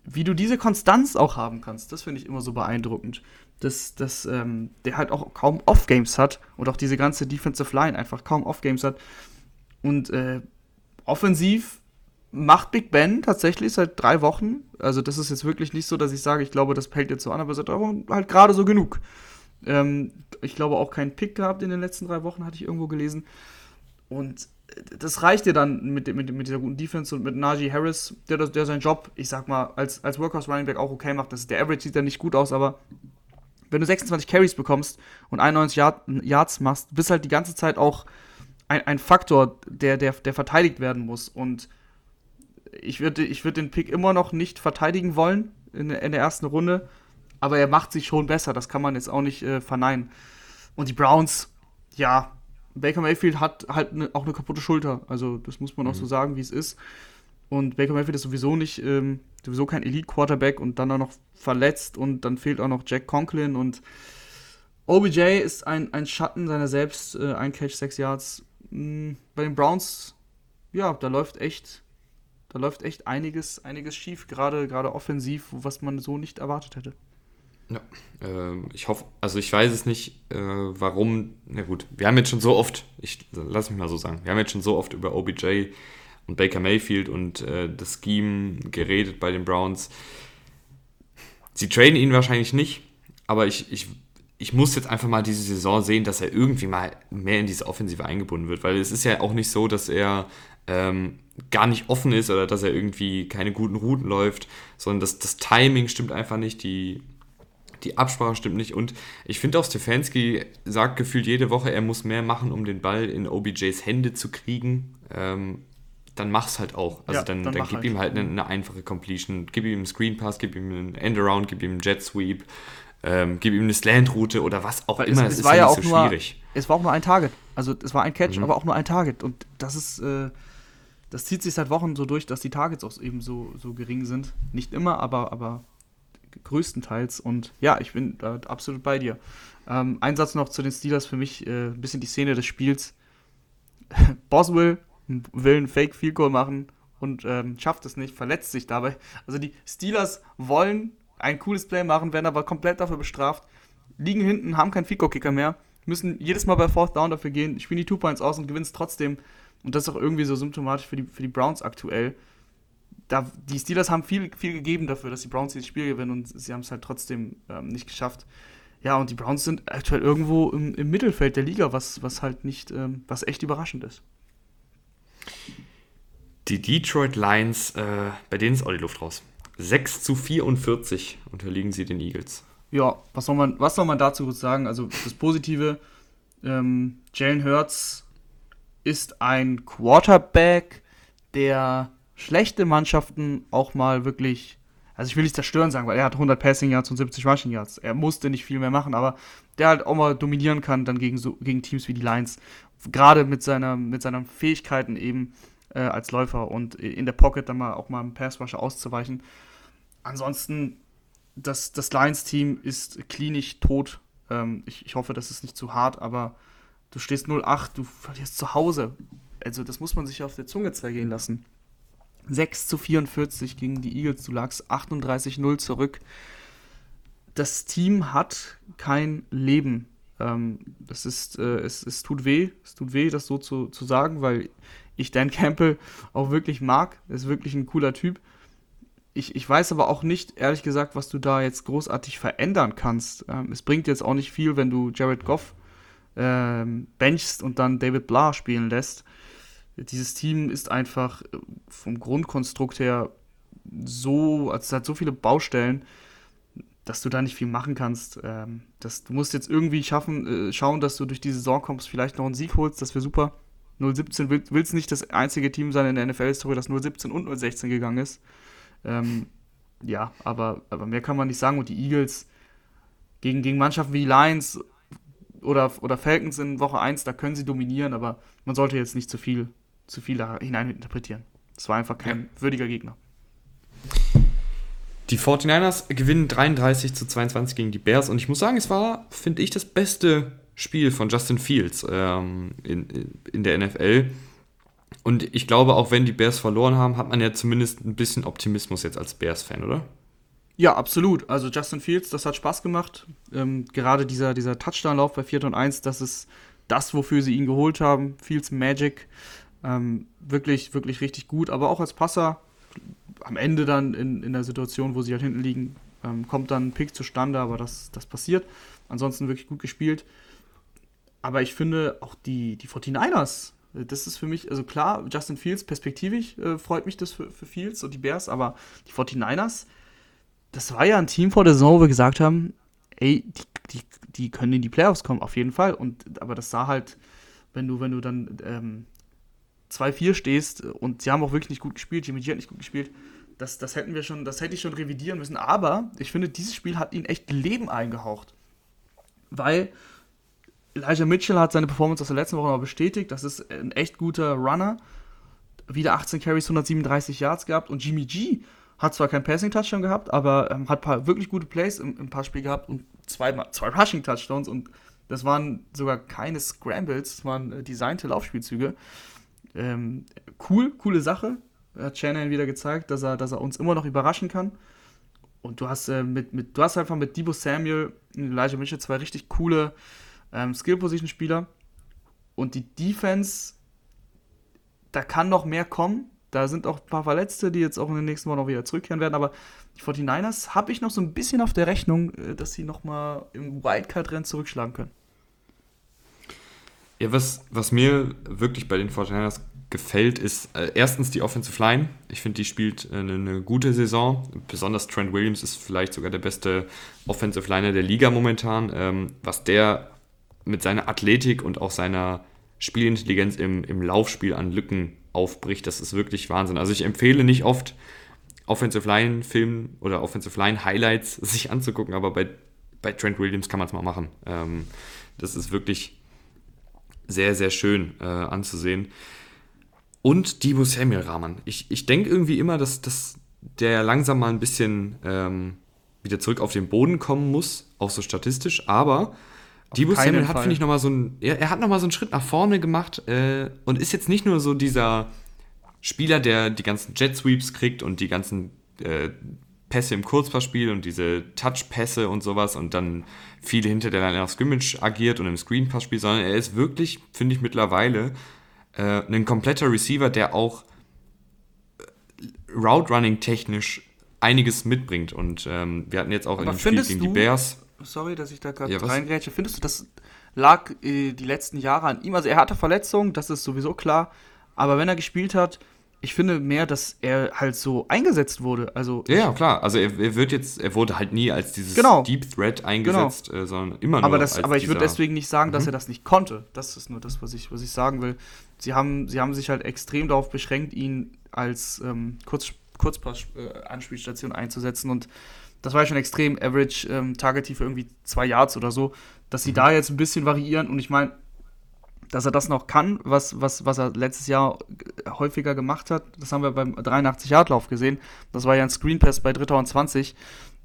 Wie du diese Konstanz auch haben kannst, das finde ich immer so beeindruckend. Dass, dass ähm, der halt auch kaum Off-Games hat und auch diese ganze Defensive Line einfach kaum Off-Games hat. Und äh, offensiv macht Big Ben tatsächlich seit drei Wochen. Also, das ist jetzt wirklich nicht so, dass ich sage, ich glaube, das pellt jetzt so an, aber seit drei Wochen halt gerade so genug. Ähm, ich glaube auch keinen Pick gehabt in den letzten drei Wochen, hatte ich irgendwo gelesen. Und das reicht dir dann mit, mit, mit dieser guten Defense und mit Najee Harris, der, der seinen Job, ich sag mal, als, als Workhouse Running Back auch okay macht. Das, der Average sieht dann nicht gut aus, aber wenn du 26 Carries bekommst und 91 Yard, Yards machst, bist halt die ganze Zeit auch ein, ein Faktor, der, der, der verteidigt werden muss. Und ich würde ich würd den Pick immer noch nicht verteidigen wollen in, in der ersten Runde, aber er macht sich schon besser, das kann man jetzt auch nicht äh, verneinen. Und die Browns, ja, Baker Mayfield hat halt ne, auch eine kaputte Schulter, also das muss man mhm. auch so sagen, wie es ist. Und Baker Mayfield ist sowieso nicht, ähm, sowieso kein Elite-Quarterback und dann auch noch verletzt und dann fehlt auch noch Jack Conklin und OBJ ist ein, ein Schatten seiner selbst, äh, ein Catch, sechs Yards. Mhm, bei den Browns, ja, da läuft echt, da läuft echt einiges, einiges schief, gerade gerade offensiv, was man so nicht erwartet hätte. Ja, äh, ich hoffe, also ich weiß es nicht, äh, warum, na gut, wir haben jetzt schon so oft, ich lass mich mal so sagen, wir haben jetzt schon so oft über OBJ und Baker Mayfield und äh, das Scheme geredet bei den Browns. Sie traden ihn wahrscheinlich nicht, aber ich, ich, ich muss jetzt einfach mal diese Saison sehen, dass er irgendwie mal mehr in diese Offensive eingebunden wird, weil es ist ja auch nicht so, dass er ähm, gar nicht offen ist oder dass er irgendwie keine guten Routen läuft, sondern das, das Timing stimmt einfach nicht, die die Absprache stimmt nicht. Und ich finde auch, Stefanski sagt gefühlt jede Woche, er muss mehr machen, um den Ball in OBJs Hände zu kriegen. Ähm, dann mach's halt auch. Also ja, dann, dann, dann gib halt. ihm halt eine, eine, einfache Completion. Gib ihm einen Screen Pass, gib ihm einen Endaround, gib ihm einen Jet Sweep, ähm, gib ihm eine Slant-Route oder was auch Weil immer. Es, es, es war ja auch so nur, schwierig. Es war auch nur ein Target. Also es war ein Catch, mhm. aber auch nur ein Target. Und das ist. Äh, das zieht sich seit Wochen so durch, dass die Targets auch eben so, so gering sind. Nicht immer, aber, aber größtenteils. Und ja, ich bin da absolut bei dir. Ähm, ein Satz noch zu den Steelers für mich, äh, ein bisschen die Szene des Spiels. <laughs> Boswell will einen Fake Field Goal machen und ähm, schafft es nicht, verletzt sich dabei. Also die Steelers wollen ein cooles Play machen, werden aber komplett dafür bestraft, liegen hinten, haben keinen Fico-Kicker mehr, müssen jedes Mal bei Fourth Down dafür gehen, spielen die Two Points aus und gewinnen es trotzdem. Und das ist auch irgendwie so symptomatisch für die, für die Browns aktuell. Da, die Steelers haben viel, viel gegeben dafür, dass die Browns dieses Spiel gewinnen und sie haben es halt trotzdem ähm, nicht geschafft. Ja, und die Browns sind aktuell irgendwo im, im Mittelfeld der Liga, was, was halt nicht, ähm, was echt überraschend ist. Die Detroit Lions, äh, bei denen ist auch die Luft raus. 6 zu 44 unterliegen sie den Eagles. Ja, was soll man, was soll man dazu sagen? Also das Positive, ähm, Jalen Hurts ist ein Quarterback, der schlechte Mannschaften auch mal wirklich, also ich will nicht zerstören sagen, weil er hat 100 Passing Yards und 70 Rushing Yards. Er musste nicht viel mehr machen, aber der halt auch mal dominieren kann dann gegen, so, gegen Teams wie die Lions. Gerade mit, seiner, mit seinen Fähigkeiten eben äh, als Läufer und in der Pocket dann mal auch mal einen Pass Rusher auszuweichen. Ansonsten, das, das Lions-Team ist klinisch tot. Ähm, ich, ich hoffe, das ist nicht zu hart, aber du stehst 0-8, du verlierst zu Hause. Also, das muss man sich auf der Zunge zergehen lassen. 6 zu 44 gegen die Eagles, du lagst 38-0 zurück. Das Team hat kein Leben. Ähm, das ist, äh, es, es tut weh, es tut weh, das so zu, zu sagen, weil ich Dan Campbell auch wirklich mag. Er ist wirklich ein cooler Typ. Ich, ich weiß aber auch nicht, ehrlich gesagt, was du da jetzt großartig verändern kannst. Ähm, es bringt jetzt auch nicht viel, wenn du Jared Goff ähm, benchst und dann David Blah spielen lässt. Dieses Team ist einfach äh, vom Grundkonstrukt her so, also es hat so viele Baustellen, dass du da nicht viel machen kannst. Ähm, das, du musst jetzt irgendwie schaffen, äh, schauen, dass du durch die Saison kommst, vielleicht noch einen Sieg holst, das wäre super. 017 will es nicht das einzige Team sein in der NFL-Historie, das 017 und 016 gegangen ist. Ähm, ja, aber, aber mehr kann man nicht sagen. Und die Eagles gegen, gegen Mannschaften wie Lions oder, oder Falcons in Woche 1, da können sie dominieren, aber man sollte jetzt nicht zu viel, zu viel da hineininterpretieren. Das war einfach kein ja. würdiger Gegner. Die 49ers gewinnen 33 zu 22 gegen die Bears und ich muss sagen, es war, finde ich, das beste Spiel von Justin Fields ähm, in, in der NFL. Und ich glaube, auch wenn die Bears verloren haben, hat man ja zumindest ein bisschen Optimismus jetzt als Bears-Fan, oder? Ja, absolut. Also Justin Fields, das hat Spaß gemacht. Ähm, gerade dieser, dieser Touchdown-Lauf bei 4 und 1, das ist das, wofür sie ihn geholt haben. Fields Magic. Ähm, wirklich, wirklich richtig gut. Aber auch als Passer, am Ende dann in, in der Situation, wo sie halt hinten liegen, ähm, kommt dann ein Pick zustande, aber das, das passiert. Ansonsten wirklich gut gespielt. Aber ich finde auch die, die 49ers, äh, das ist für mich, also klar, Justin Fields, perspektivisch äh, freut mich das für, für Fields und die Bears, aber die 49ers, das war ja ein Team vor der Saison, wo wir gesagt haben, ey, die, die, die können in die Playoffs kommen, auf jeden Fall. Und, aber das sah halt, wenn du, wenn du dann ähm, 2-4 stehst und sie haben auch wirklich nicht gut gespielt, Jimmy G hat nicht gut gespielt, das, das hätten wir schon, das hätte ich schon revidieren müssen. Aber ich finde, dieses Spiel hat ihnen echt Leben eingehaucht. Weil Elijah Mitchell hat seine Performance aus der letzten Woche noch bestätigt. Das ist ein echt guter Runner. Wieder 18 Carries, 137 Yards gehabt. Und Jimmy G hat zwar keinen Passing-Touchdown gehabt, aber ähm, hat ein paar wirklich gute Plays im, im Passspiel gehabt und zwei, zwei Rushing-Touchdowns. Und das waren sogar keine Scrambles, das waren äh, designte Laufspielzüge. Ähm, cool, coole Sache. Hat Shannon wieder gezeigt, dass er, dass er uns immer noch überraschen kann. Und du hast, äh, mit, mit, du hast einfach mit Debo Samuel und Elijah Mitchell zwei richtig coole ähm, Skill-Position-Spieler. Und die Defense, da kann noch mehr kommen. Da sind auch ein paar Verletzte, die jetzt auch in den nächsten Wochen noch wieder zurückkehren werden. Aber die 49ers habe ich noch so ein bisschen auf der Rechnung, äh, dass sie nochmal im Wildcard-Rennen zurückschlagen können. Ja, was, was mir wirklich bei den 49ers gefällt, ist äh, erstens die Offensive Line. Ich finde, die spielt äh, eine, eine, gute Saison. Besonders Trent Williams ist vielleicht sogar der beste Offensive Liner der Liga momentan. Ähm, was der mit seiner Athletik und auch seiner Spielintelligenz im, im Laufspiel an Lücken aufbricht, das ist wirklich Wahnsinn. Also ich empfehle nicht oft Offensive Line Film oder Offensive Line Highlights <laughs> sich anzugucken, aber bei, bei Trent Williams kann man es mal machen. Ähm, das ist wirklich sehr, sehr schön äh, anzusehen. Und Debo Samuel Rahman. Ich, ich denke irgendwie immer, dass, dass der langsam mal ein bisschen ähm, wieder zurück auf den Boden kommen muss, auch so statistisch, aber Debo Samuel hat, finde ich, nochmal so einen, er, er hat nochmal so einen Schritt nach vorne gemacht äh, und ist jetzt nicht nur so dieser Spieler, der die ganzen Jet Sweeps kriegt und die ganzen äh, Pässe im Kurzpassspiel und diese Touch-Pässe und sowas und dann viele hinter der Line of Scrimmage agiert und im Screen-Passspiel, sondern er ist wirklich, finde ich mittlerweile, äh, ein kompletter Receiver, der auch äh, Route-Running technisch einiges mitbringt. Und ähm, wir hatten jetzt auch Aber in dem Spiel gegen die Bears. Sorry, dass ich da gerade Ja, reingrätsche. Findest du, das lag äh, die letzten Jahre an ihm? Also er hatte Verletzungen, das ist sowieso klar. Aber wenn er gespielt hat, ich finde mehr, dass er halt so eingesetzt wurde. Also Ja, klar. Also er, er wird jetzt, er wurde halt nie als dieses Genau. Deep Threat eingesetzt, äh, sondern immer nur aber, das, als aber ich würde deswegen nicht sagen, dass Mhm. er das nicht konnte. Das ist nur das, was ich, was ich sagen will. Sie haben, sie haben sich halt extrem darauf beschränkt, ihn als ähm, Kurz, Kurzpass-Anspielstation einzusetzen. Und das war ja schon extrem. Average ähm, Target für irgendwie zwei Yards oder so. Dass Mhm. sie da jetzt ein bisschen variieren. Und ich meine, dass er das noch kann, was, was, was er letztes Jahr häufiger gemacht hat, das haben wir beim 83-Yard-Lauf gesehen. Das war ja ein Screen Pass bei Dritter und 20.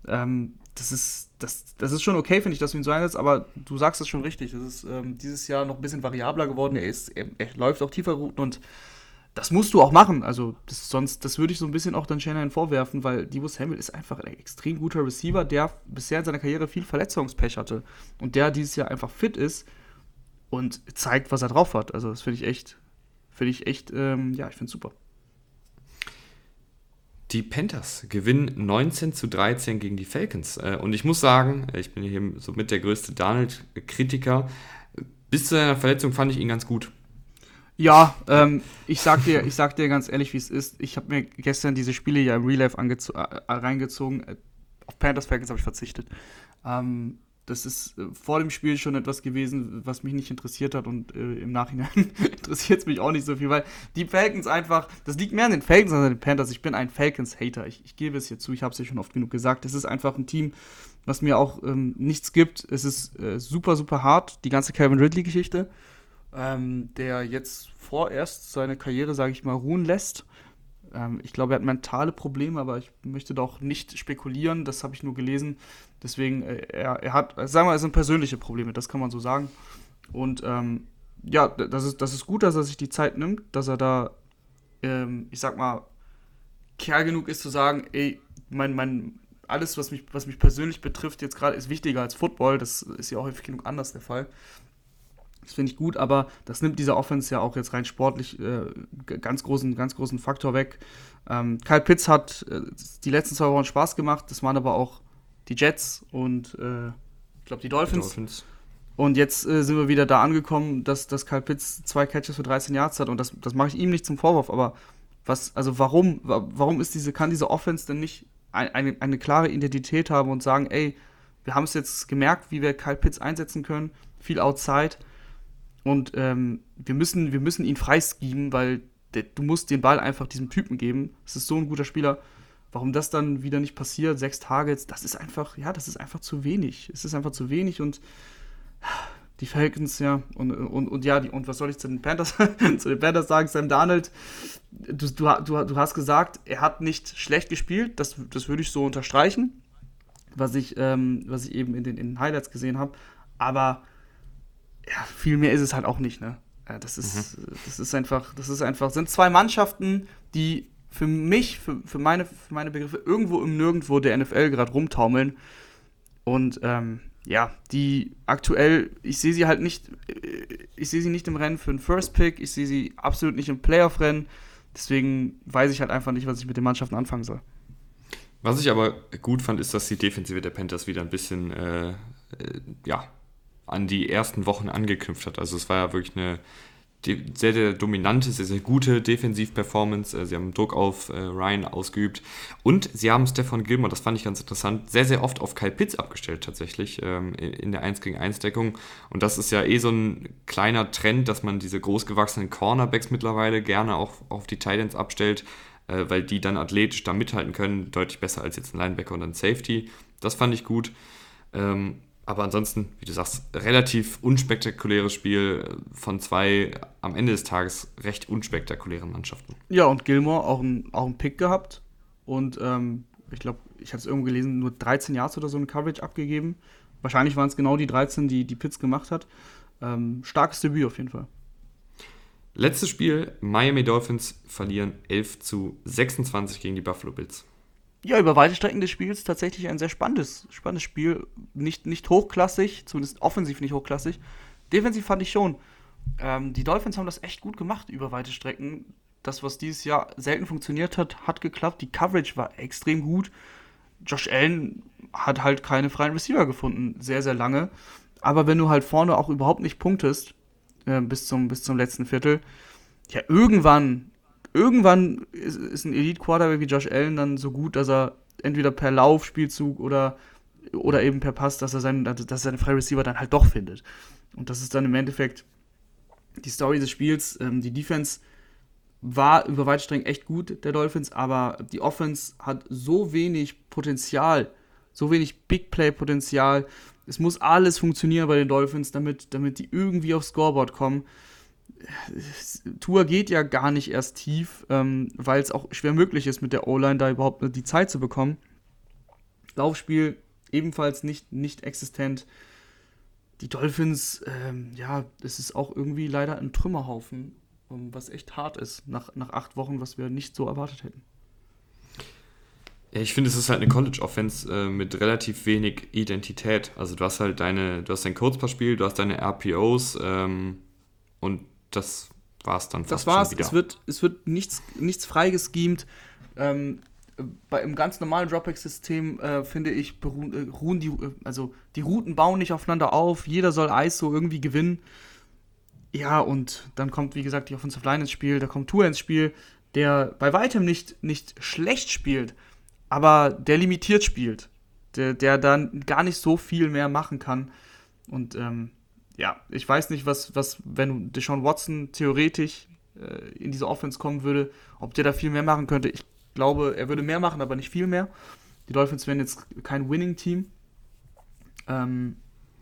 Ähm, das ist, das, das ist schon okay, finde ich, dass du ihn so einsetzt, aber du sagst es schon richtig. Das ist ähm, dieses Jahr noch ein bisschen variabler geworden. Er, ist, er, er läuft auch tiefer Routen und das musst du auch machen. Also, das, sonst, das würde ich so ein bisschen auch dann Shanahan vorwerfen, weil Divo Samuel ist einfach ein extrem guter Receiver, der bisher in seiner Karriere viel Verletzungspech hatte und der dieses Jahr einfach fit ist und zeigt, was er drauf hat. Also, das finde ich echt, finde ich echt, ähm, ja, ich finde super. Die Panthers gewinnen 19 zu 13 gegen die Falcons. Äh, Und ich muss sagen, ich bin hier somit der größte Donald-Kritiker. Bis zu seiner Verletzung fand ich ihn ganz gut. Ja, ähm, ich sag dir, ich sag dir ganz ehrlich, wie es ist. Ich habe mir gestern diese Spiele ja im Real Life angezo- äh, reingezogen. Äh, Auf Panthers Falcons habe ich verzichtet. Ähm, das ist äh, vor dem Spiel schon etwas gewesen, was mich nicht interessiert hat und äh, im Nachhinein <laughs> interessiert es mich auch nicht so viel, weil die Falcons einfach, das liegt mehr an den Falcons als an den Panthers. Ich bin ein Falcons-Hater. Ich, ich gebe es hier zu, ich habe es ja schon oft genug gesagt. Es ist einfach ein Team, was mir auch ähm, nichts gibt. Es ist äh, super, super hart, die ganze Calvin Ridley-Geschichte ähm, der jetzt vorerst seine Karriere, sage ich mal, ruhen lässt. Ähm, ich glaube, er hat mentale Probleme, aber ich möchte doch nicht spekulieren. Das habe ich nur gelesen. Deswegen, äh, er, er hat, äh, sagen wir mal, es sind persönliche Probleme, das kann man so sagen. Und ähm, ja, das ist, das ist gut, dass er sich die Zeit nimmt, dass er da, ähm, ich sag mal, Kerl genug ist zu sagen, ey, mein, mein, alles, was mich, was mich persönlich betrifft, jetzt gerade ist wichtiger als Football. Das ist ja auch häufig genug anders der Fall. Das finde ich gut, aber das nimmt dieser Offense ja auch jetzt rein sportlich äh, ganz, großen, ganz großen Faktor weg. Ähm, Kyle Pitts hat äh, die letzten zwei Wochen Spaß gemacht, das waren aber auch die Jets und äh, ich glaube die Dolphins. Dolphins. Und jetzt äh, sind wir wieder da angekommen, dass, dass Kyle Pitts zwei Catches für 13 Yards hat und das, das mache ich ihm nicht zum Vorwurf, aber was, also warum, wa- warum ist diese, kann diese Offense denn nicht ein, eine, eine klare Identität haben und sagen, ey, wir haben es jetzt gemerkt, wie wir Kyle Pitts einsetzen können, viel Outside und ähm, wir, müssen, wir müssen ihn freischieben, weil der, du musst den Ball einfach diesem Typen geben. Es ist so ein guter Spieler. Warum das dann wieder nicht passiert, sechs Targets, das ist einfach, ja, das ist einfach zu wenig. Es ist einfach zu wenig und die Falcons, ja, und, und, und ja, die, und was soll ich zu den Panthers, <laughs> zu den Panthers sagen? Sam Darnold, du, du, du, du hast gesagt, er hat nicht schlecht gespielt, das, das würde ich so unterstreichen, was ich, ähm, was ich eben in den, in den Highlights gesehen habe, aber ja, viel mehr ist es halt auch nicht, ne? Ja, Das ist, das ist einfach, das ist einfach, sind zwei Mannschaften, die für mich, für, für, meine, für meine Begriffe irgendwo im Nirgendwo der NFL gerade rumtaumeln. Und ähm, ja, die aktuell, ich sehe sie halt nicht, äh, ich sehe sie nicht im Rennen für einen First Pick, ich sehe sie absolut nicht im Playoff-Rennen. Deswegen weiß ich halt einfach nicht, was ich mit den Mannschaften anfangen soll. Was ich aber gut fand, ist, dass die Defensive der Panthers wieder ein bisschen äh, äh, ja, an die ersten Wochen angeknüpft hat. Also es war ja wirklich eine sehr, sehr dominante, sehr, sehr gute Defensiv-Performance. Äh, Sie haben Druck auf äh, Ryan ausgeübt. Und sie haben Stefan Gilmore, das fand ich ganz interessant, sehr, sehr oft auf Kyle Pitts abgestellt tatsächlich ähm, in der 1 gegen 1 Deckung. Und das ist ja eh so ein kleiner Trend, dass man diese großgewachsenen Cornerbacks mittlerweile gerne auch auf die Titans abstellt, äh, weil die dann athletisch da mithalten können, deutlich besser als jetzt ein Linebacker und ein Safety. Das fand ich gut. Aber ansonsten, wie du sagst, relativ unspektakuläres Spiel von zwei am Ende des Tages recht unspektakulären Mannschaften. Ja, und Gilmore auch einen auch Pick gehabt. Und ähm, ich glaube, ich hatte es irgendwo gelesen, nur 13 Yards oder so eine Coverage abgegeben. Wahrscheinlich waren es genau die 13, die die Pitts gemacht hat. Ähm, starkes Debüt auf jeden Fall. Letztes Spiel, Miami Dolphins verlieren 11 zu 26 gegen die Buffalo Bills. Ja, über weite Strecken des Spiels tatsächlich ein sehr spannendes, spannendes Spiel. Nicht, nicht hochklassig, zumindest offensiv nicht hochklassig. Defensiv fand ich schon. Ähm, die Dolphins haben das echt gut gemacht über weite Strecken. Das, was dieses Jahr selten funktioniert hat, hat geklappt. Die Coverage war extrem gut. Josh Allen hat halt keine freien Receiver gefunden, sehr, sehr lange. Aber wenn du halt vorne auch überhaupt nicht punktest, äh, bis, zum, bis zum letzten Viertel, ja, irgendwann, irgendwann ist, ist ein Elite-Quarterback wie Josh Allen dann so gut, dass er entweder per Laufspielzug oder, oder eben per Pass, dass er, seinen, dass er seine freie Receiver dann halt doch findet. Und das ist dann im Endeffekt die Story des Spiels. Ähm, die Defense war über weite Strecken echt gut, der Dolphins, aber die Offense hat so wenig Potenzial, so wenig Big Play-Potenzial. Es muss alles funktionieren bei den Dolphins, damit, damit die irgendwie aufs Scoreboard kommen. Tour geht ja gar nicht erst tief, ähm, weil es auch schwer möglich ist, mit der O-Line da überhaupt die Zeit zu bekommen. Laufspiel ebenfalls nicht, nicht existent. Die Dolphins, ähm, ja, es ist auch irgendwie leider ein Trümmerhaufen was echt hart ist nach, nach acht Wochen, was wir nicht so erwartet hätten. Ja, ich finde, es ist halt eine College-Offense äh, mit relativ wenig Identität. Also du hast halt deine, du hast dein Kurzpassspiel, du hast deine RPOs ähm, und das war's dann fast Das war's. Es wird, es wird nichts, nichts freigeschemt. Ähm, bei, Im ganz normalen Dropback-System, äh, finde ich, beruhen, äh, ruhen die, äh, also die Routen bauen nicht aufeinander auf. Jeder soll ISO irgendwie gewinnen. Ja, und dann kommt, wie gesagt, die Offensive Line ins Spiel, da kommt Tour ins Spiel, der bei weitem nicht, nicht schlecht spielt, aber der limitiert spielt. Der, der dann gar nicht so viel mehr machen kann. Und ähm, ja, ich weiß nicht, was, was, wenn Deshaun Watson theoretisch äh, in diese Offense kommen würde, ob der da viel mehr machen könnte. Ich glaube, er würde mehr machen, aber nicht viel mehr. Die Dolphins wären jetzt kein Winning-Team. Ähm,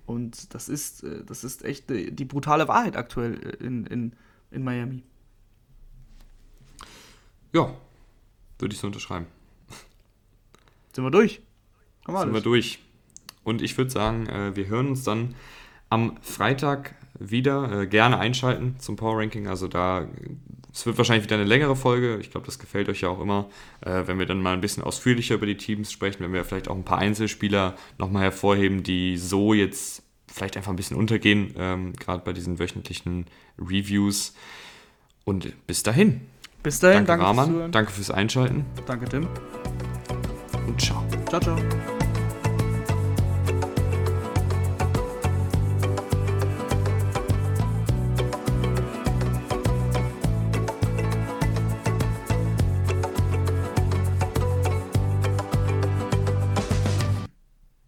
und das ist, äh, das ist echt die brutale Wahrheit aktuell äh, in, in, in Miami. Ja, würde ich so unterschreiben. Sind wir durch? Sind wir durch. Und ich würde sagen, äh, wir hören uns dann am Freitag wieder. Gerne einschalten zum Power Ranking. Also da, es wird wahrscheinlich wieder eine längere Folge. Ich glaube, das gefällt euch ja auch immer, wenn wir dann mal ein bisschen ausführlicher über die Teams sprechen, wenn wir vielleicht auch ein paar Einzelspieler nochmal hervorheben, die so jetzt vielleicht einfach ein bisschen untergehen, ähm, gerade bei diesen wöchentlichen Reviews. Und bis dahin. Bis dahin, danke, danke Rahman. Fürs danke fürs Einschalten. Danke, Tim. Und ciao. Ciao, ciao.